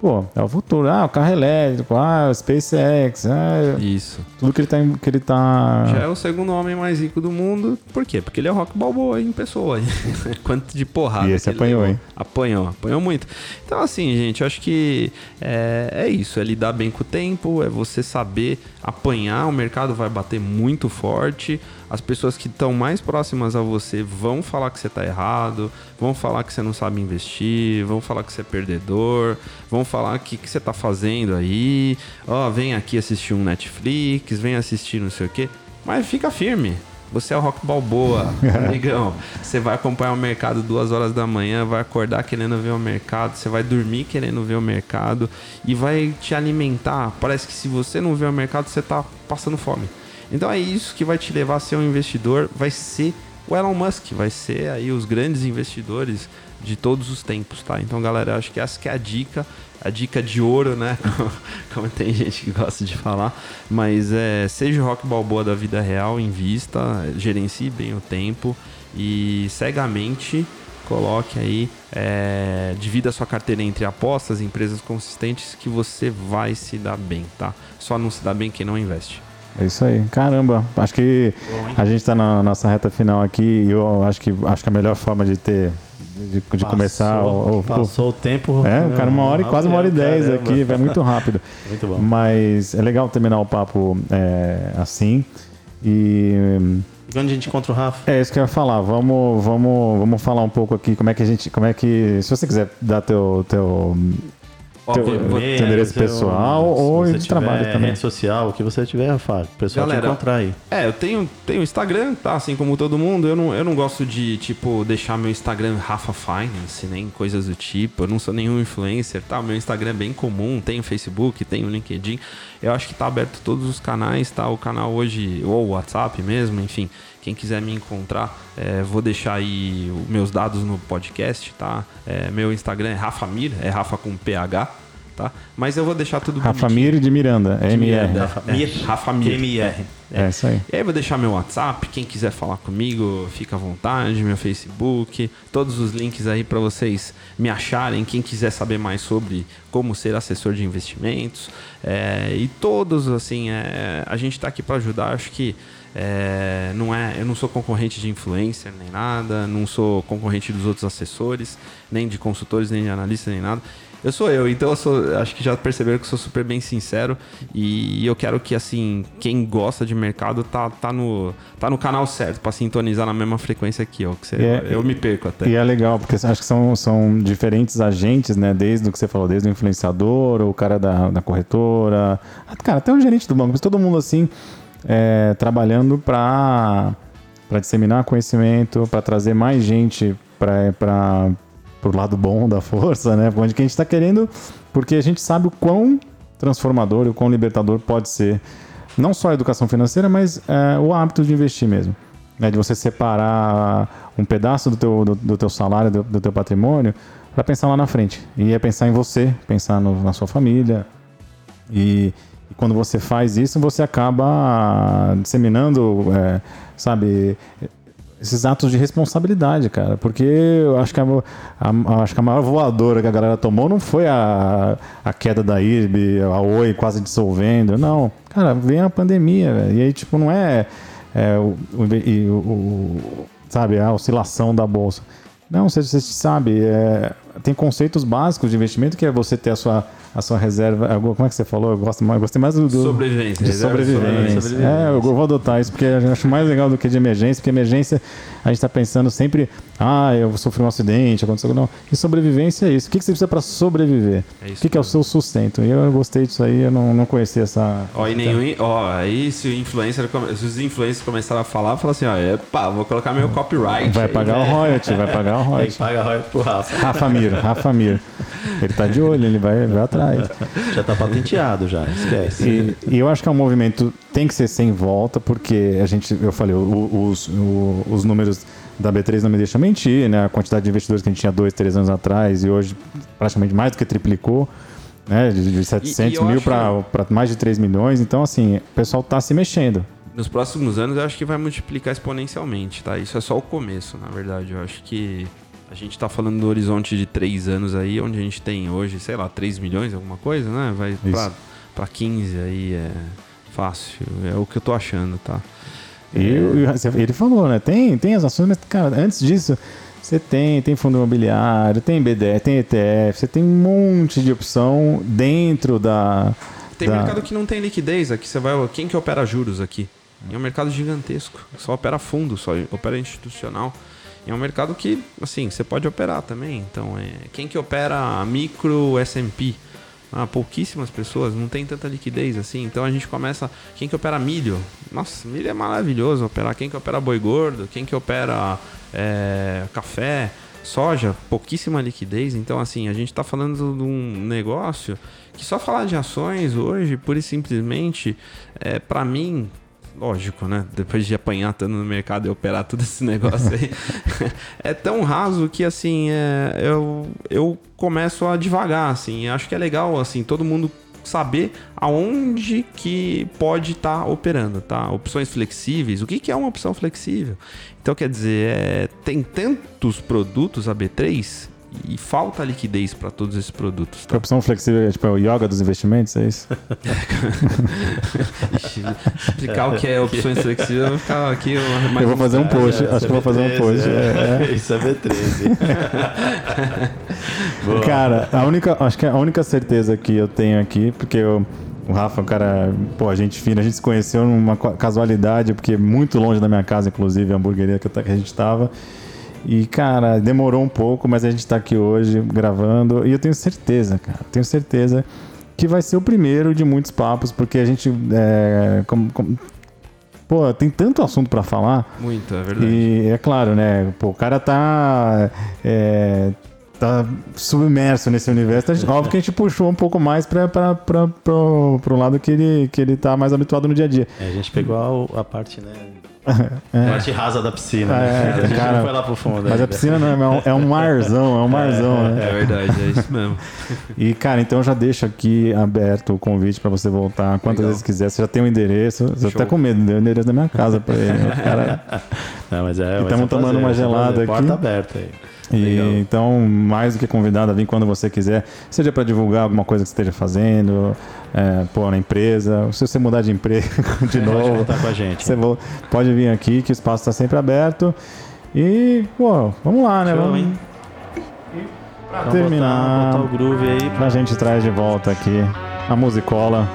Pô, é o futuro. Ah, o carro elétrico, ah, o SpaceX, ah, Isso. Tudo que ele, tá, que ele tá. Já é o segundo homem mais rico do mundo. Por quê? Porque ele é o Rock Balboa em pessoa. [LAUGHS] Quanto de porrada. E esse apanhou, hein? Apanhou, apanhou muito. Então, assim, gente, eu acho que é, é isso. É lidar bem com o tempo, é você saber apanhar. O mercado vai bater muito forte as pessoas que estão mais próximas a você vão falar que você está errado, vão falar que você não sabe investir, vão falar que você é perdedor, vão falar que que você está fazendo aí, ó, oh, vem aqui assistir um Netflix, vem assistir não sei o quê. Mas fica firme. Você é o Rock Balboa, [LAUGHS] amigão. Você vai acompanhar o mercado duas horas da manhã, vai acordar querendo ver o mercado, você vai dormir querendo ver o mercado e vai te alimentar. Parece que se você não vê o mercado, você está passando fome. Então é isso que vai te levar a ser um investidor, vai ser o Elon Musk, vai ser aí os grandes investidores de todos os tempos, tá? Então, galera, acho que essa que é a dica, a dica de ouro, né? [LAUGHS] Como tem gente que gosta de falar, mas é, seja o rock balboa da vida real, invista, gerencie bem o tempo e cegamente coloque aí, é, divida sua carteira entre apostas, empresas consistentes que você vai se dar bem, tá? Só não se dá bem quem não investe. É isso aí. Caramba, acho que a gente está na nossa reta final aqui e eu acho que, acho que a melhor forma de ter de, de passou, começar. O, o, passou o tempo. É, cara, uma hora e quase uma hora e dez caramba. aqui, vai muito rápido. [LAUGHS] muito bom. Mas é legal terminar o papo é, assim. E. E onde a gente encontra o Rafa? É isso que eu ia falar. Vamos, vamos, vamos falar um pouco aqui como é que a gente. Como é que. Se você quiser dar teu, teu teu, endereço pessoal ou de trabalho também. Rede social, o que você tiver, Rafa. O pessoal Galera, te encontrar aí. É, eu tenho, tenho Instagram, tá? Assim como todo mundo. Eu não, eu não gosto de, tipo, deixar meu Instagram Rafa Finance, nem coisas do tipo. Eu não sou nenhum influencer, tá? Meu Instagram é bem comum. Tenho Facebook, tenho LinkedIn. Eu acho que tá aberto todos os canais, tá? O canal hoje, ou o WhatsApp mesmo, enfim. Quem quiser me encontrar, é, vou deixar aí os meus dados no podcast, tá? É, meu Instagram é Rafa Mir, é Rafa com PH, tá? Mas eu vou deixar tudo Rafa Mir de Miranda, é MR. Rafa Mir, é, Rafa Mir. MR. É. é isso aí. E aí eu vou deixar meu WhatsApp, quem quiser falar comigo, fica à vontade, meu Facebook, todos os links aí para vocês me acharem, quem quiser saber mais sobre como ser assessor de investimentos, é, e todos assim, é, a gente está aqui para ajudar, acho que é, não é, eu não sou concorrente de influencer nem nada, não sou concorrente dos outros assessores, nem de consultores, nem de analistas, nem nada. Eu sou eu, então eu sou, acho que já perceberam que eu sou super bem sincero e eu quero que assim, quem gosta de mercado tá, tá, no, tá no canal certo para sintonizar na mesma frequência aqui, ó, que você, é, eu me perco até. E é legal, porque acho que são, são diferentes agentes, né, desde o que você falou, desde o influenciador, o cara da, da corretora, cara, até o gerente do banco, mas todo mundo assim é, trabalhando para disseminar conhecimento, para trazer mais gente para o lado bom da força, né? Onde que a gente está querendo, porque a gente sabe o quão transformador e o quão libertador pode ser não só a educação financeira, mas é, o hábito de investir mesmo. né, de você separar um pedaço do teu, do, do teu salário, do, do teu patrimônio, para pensar lá na frente. E é pensar em você, pensar no, na sua família. E, e, quando você faz isso, você acaba disseminando, é, sabe, esses atos de responsabilidade, cara. Porque eu acho que a, a, acho que a maior voadora que a galera tomou não foi a, a queda da IRB, a Oi quase dissolvendo. Não. Cara, vem a pandemia. E aí, tipo, não é, é o, o, o, sabe, a oscilação da bolsa. Não, você, você sabe, é, tem conceitos básicos de investimento que é você ter a sua a sua reserva. É, como é que você falou? Eu gosto eu gostei mais do. do sobrevivência. De sobrevivência. sobrevivência. É, eu vou adotar isso porque eu acho mais legal do que de emergência, porque emergência a gente está pensando sempre, ah, eu sofri um acidente, aconteceu. Não. E sobrevivência é isso. O que, que você precisa para sobreviver? É o que, que é o seu sustento? E eu gostei disso aí, eu não, não conhecia essa. Ó, e nenhum. Ó, aí se o influencer, se os influencers começaram a falar, fala assim, ó, epa, vou colocar meu copyright. Vai aí, pagar né? o royalty, vai pagar o royalty. [LAUGHS] Tem que pagar royalty pro Rafa. Rafa Mir, Rafa Mir. Ele tá de olho, ele vai, vai atrás. [LAUGHS] Já tá patenteado já, esquece. E, e, eu acho que é um movimento tem que ser sem volta, porque a gente, eu falei, o, os, o, os números da B3 não me deixam mentir, né? A quantidade de investidores que a gente tinha dois, três anos atrás e hoje praticamente mais do que triplicou. Né, de, de 700 e, e mil para mais de 3 milhões. Então, assim, o pessoal está se mexendo. Nos próximos anos, eu acho que vai multiplicar exponencialmente, tá? Isso é só o começo, na verdade. Eu acho que a gente está falando do horizonte de três anos aí, onde a gente tem hoje, sei lá, 3 milhões, alguma coisa, né? Vai para 15 aí, é fácil. É o que eu tô achando, tá? E é... ele falou, né? Tem, tem as ações, mas, cara, antes disso, você tem, tem fundo imobiliário, tem BDR, tem ETF, você tem um monte de opção dentro da. Tem da... mercado que não tem liquidez aqui. Você vai. Quem que opera juros aqui? É um mercado gigantesco. Só opera fundo, só opera institucional é um mercado que, assim, você pode operar também. Então, é, quem que opera micro S&P? Ah, pouquíssimas pessoas, não tem tanta liquidez assim. Então a gente começa. Quem que opera milho? Nossa, milho é maravilhoso operar. Quem que opera boi gordo? Quem que opera é, café? Soja, pouquíssima liquidez. Então, assim, a gente está falando de um negócio que só falar de ações hoje, pura e simplesmente, é, para mim, lógico, né? Depois de apanhar tanto no mercado e operar todo esse negócio aí, [LAUGHS] é tão raso que assim, é, eu, eu começo a devagar, assim. Acho que é legal, assim, todo mundo saber aonde que pode estar tá operando, tá? Opções flexíveis. O que, que é uma opção flexível? Então, quer dizer, é, tem tantos produtos a B3 e falta liquidez para todos esses produtos. Tá? A opção flexível é tipo é o yoga dos investimentos, é isso? [LAUGHS] Explicar o que é opções flexíveis, eu vou ficar aqui. Eu vou fazer um post, acho que vou fazer um post. É, é. Isso é B13. [LAUGHS] cara, a única, acho que a única certeza que eu tenho aqui, porque eu, o Rafa, é um cara, pô, a gente fina, a gente se conheceu numa casualidade, porque muito longe da minha casa, inclusive, a hamburgueria que a gente estava. E, cara, demorou um pouco, mas a gente está aqui hoje gravando. E eu tenho certeza, cara, tenho certeza que vai ser o primeiro de muitos papos, porque a gente. É, como, como, pô, tem tanto assunto para falar. Muito, é verdade. E é claro, né? Pô, o cara tá. É, tá submerso nesse universo. Então, óbvio que a gente puxou um pouco mais para pro, pro lado que ele, que ele tá mais habituado no dia a dia. É, a gente pegou a, a parte, né? É. Parte rasa da piscina. É, né? A gente cara, não foi lá pro fundo. Mas ainda. a piscina não, é um, é um marzão, é um marzão. É, né? é verdade, é isso mesmo. E, cara, então já deixo aqui aberto o convite para você voltar quantas Legal. vezes quiser. Você já tem o um endereço. Você tá com medo, deu o endereço da minha casa para ele. Né? Cara... [LAUGHS] Não, mas é. Estamos tomando uma gelada aqui. Porta aberta aí. E, então, mais do que convidado a vir quando você quiser, seja para divulgar alguma coisa que você esteja fazendo, é, pô, na empresa, se você mudar de emprego [LAUGHS] de novo, pode com a gente. Você pode vir aqui, que o espaço está sempre aberto. E, pô, vamos lá, né? Show, vamos... Hein? Pra então terminar, botar, botar o groove aí. Pra... A gente traz de volta aqui a musicola.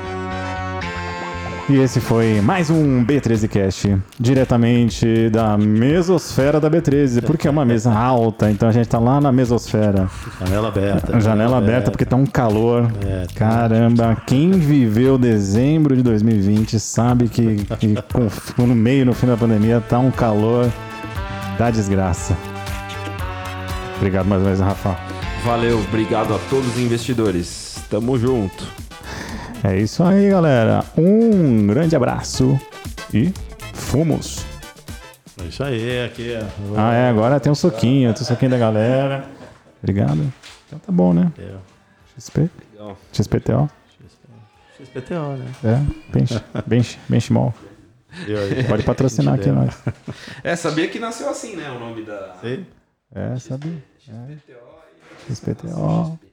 E esse foi mais um B13Cast, diretamente da mesosfera da B13, porque é uma mesa alta, então a gente tá lá na mesosfera. Janela aberta. Janela, janela aberta, aberta, porque tá um calor. É, tá Caramba, quem viveu dezembro de 2020 sabe que, que com, no meio, no fim da pandemia, tá um calor da desgraça. Obrigado mais uma vez, Rafa. Valeu, obrigado a todos os investidores. Tamo junto. É isso aí, galera. Um grande abraço e fomos! É Isso aí, aqui. ó. Ah, é, agora tem um soquinho, tem um soquinho da galera. Obrigado. Então tá bom, né? É, XP. XPTO. XPTO, né? É, bench, bench, benchmall. Pode patrocinar aqui nós. É, sabia que nasceu assim, né? O nome da. Sim. É, sabe? XPTO XPTO. É,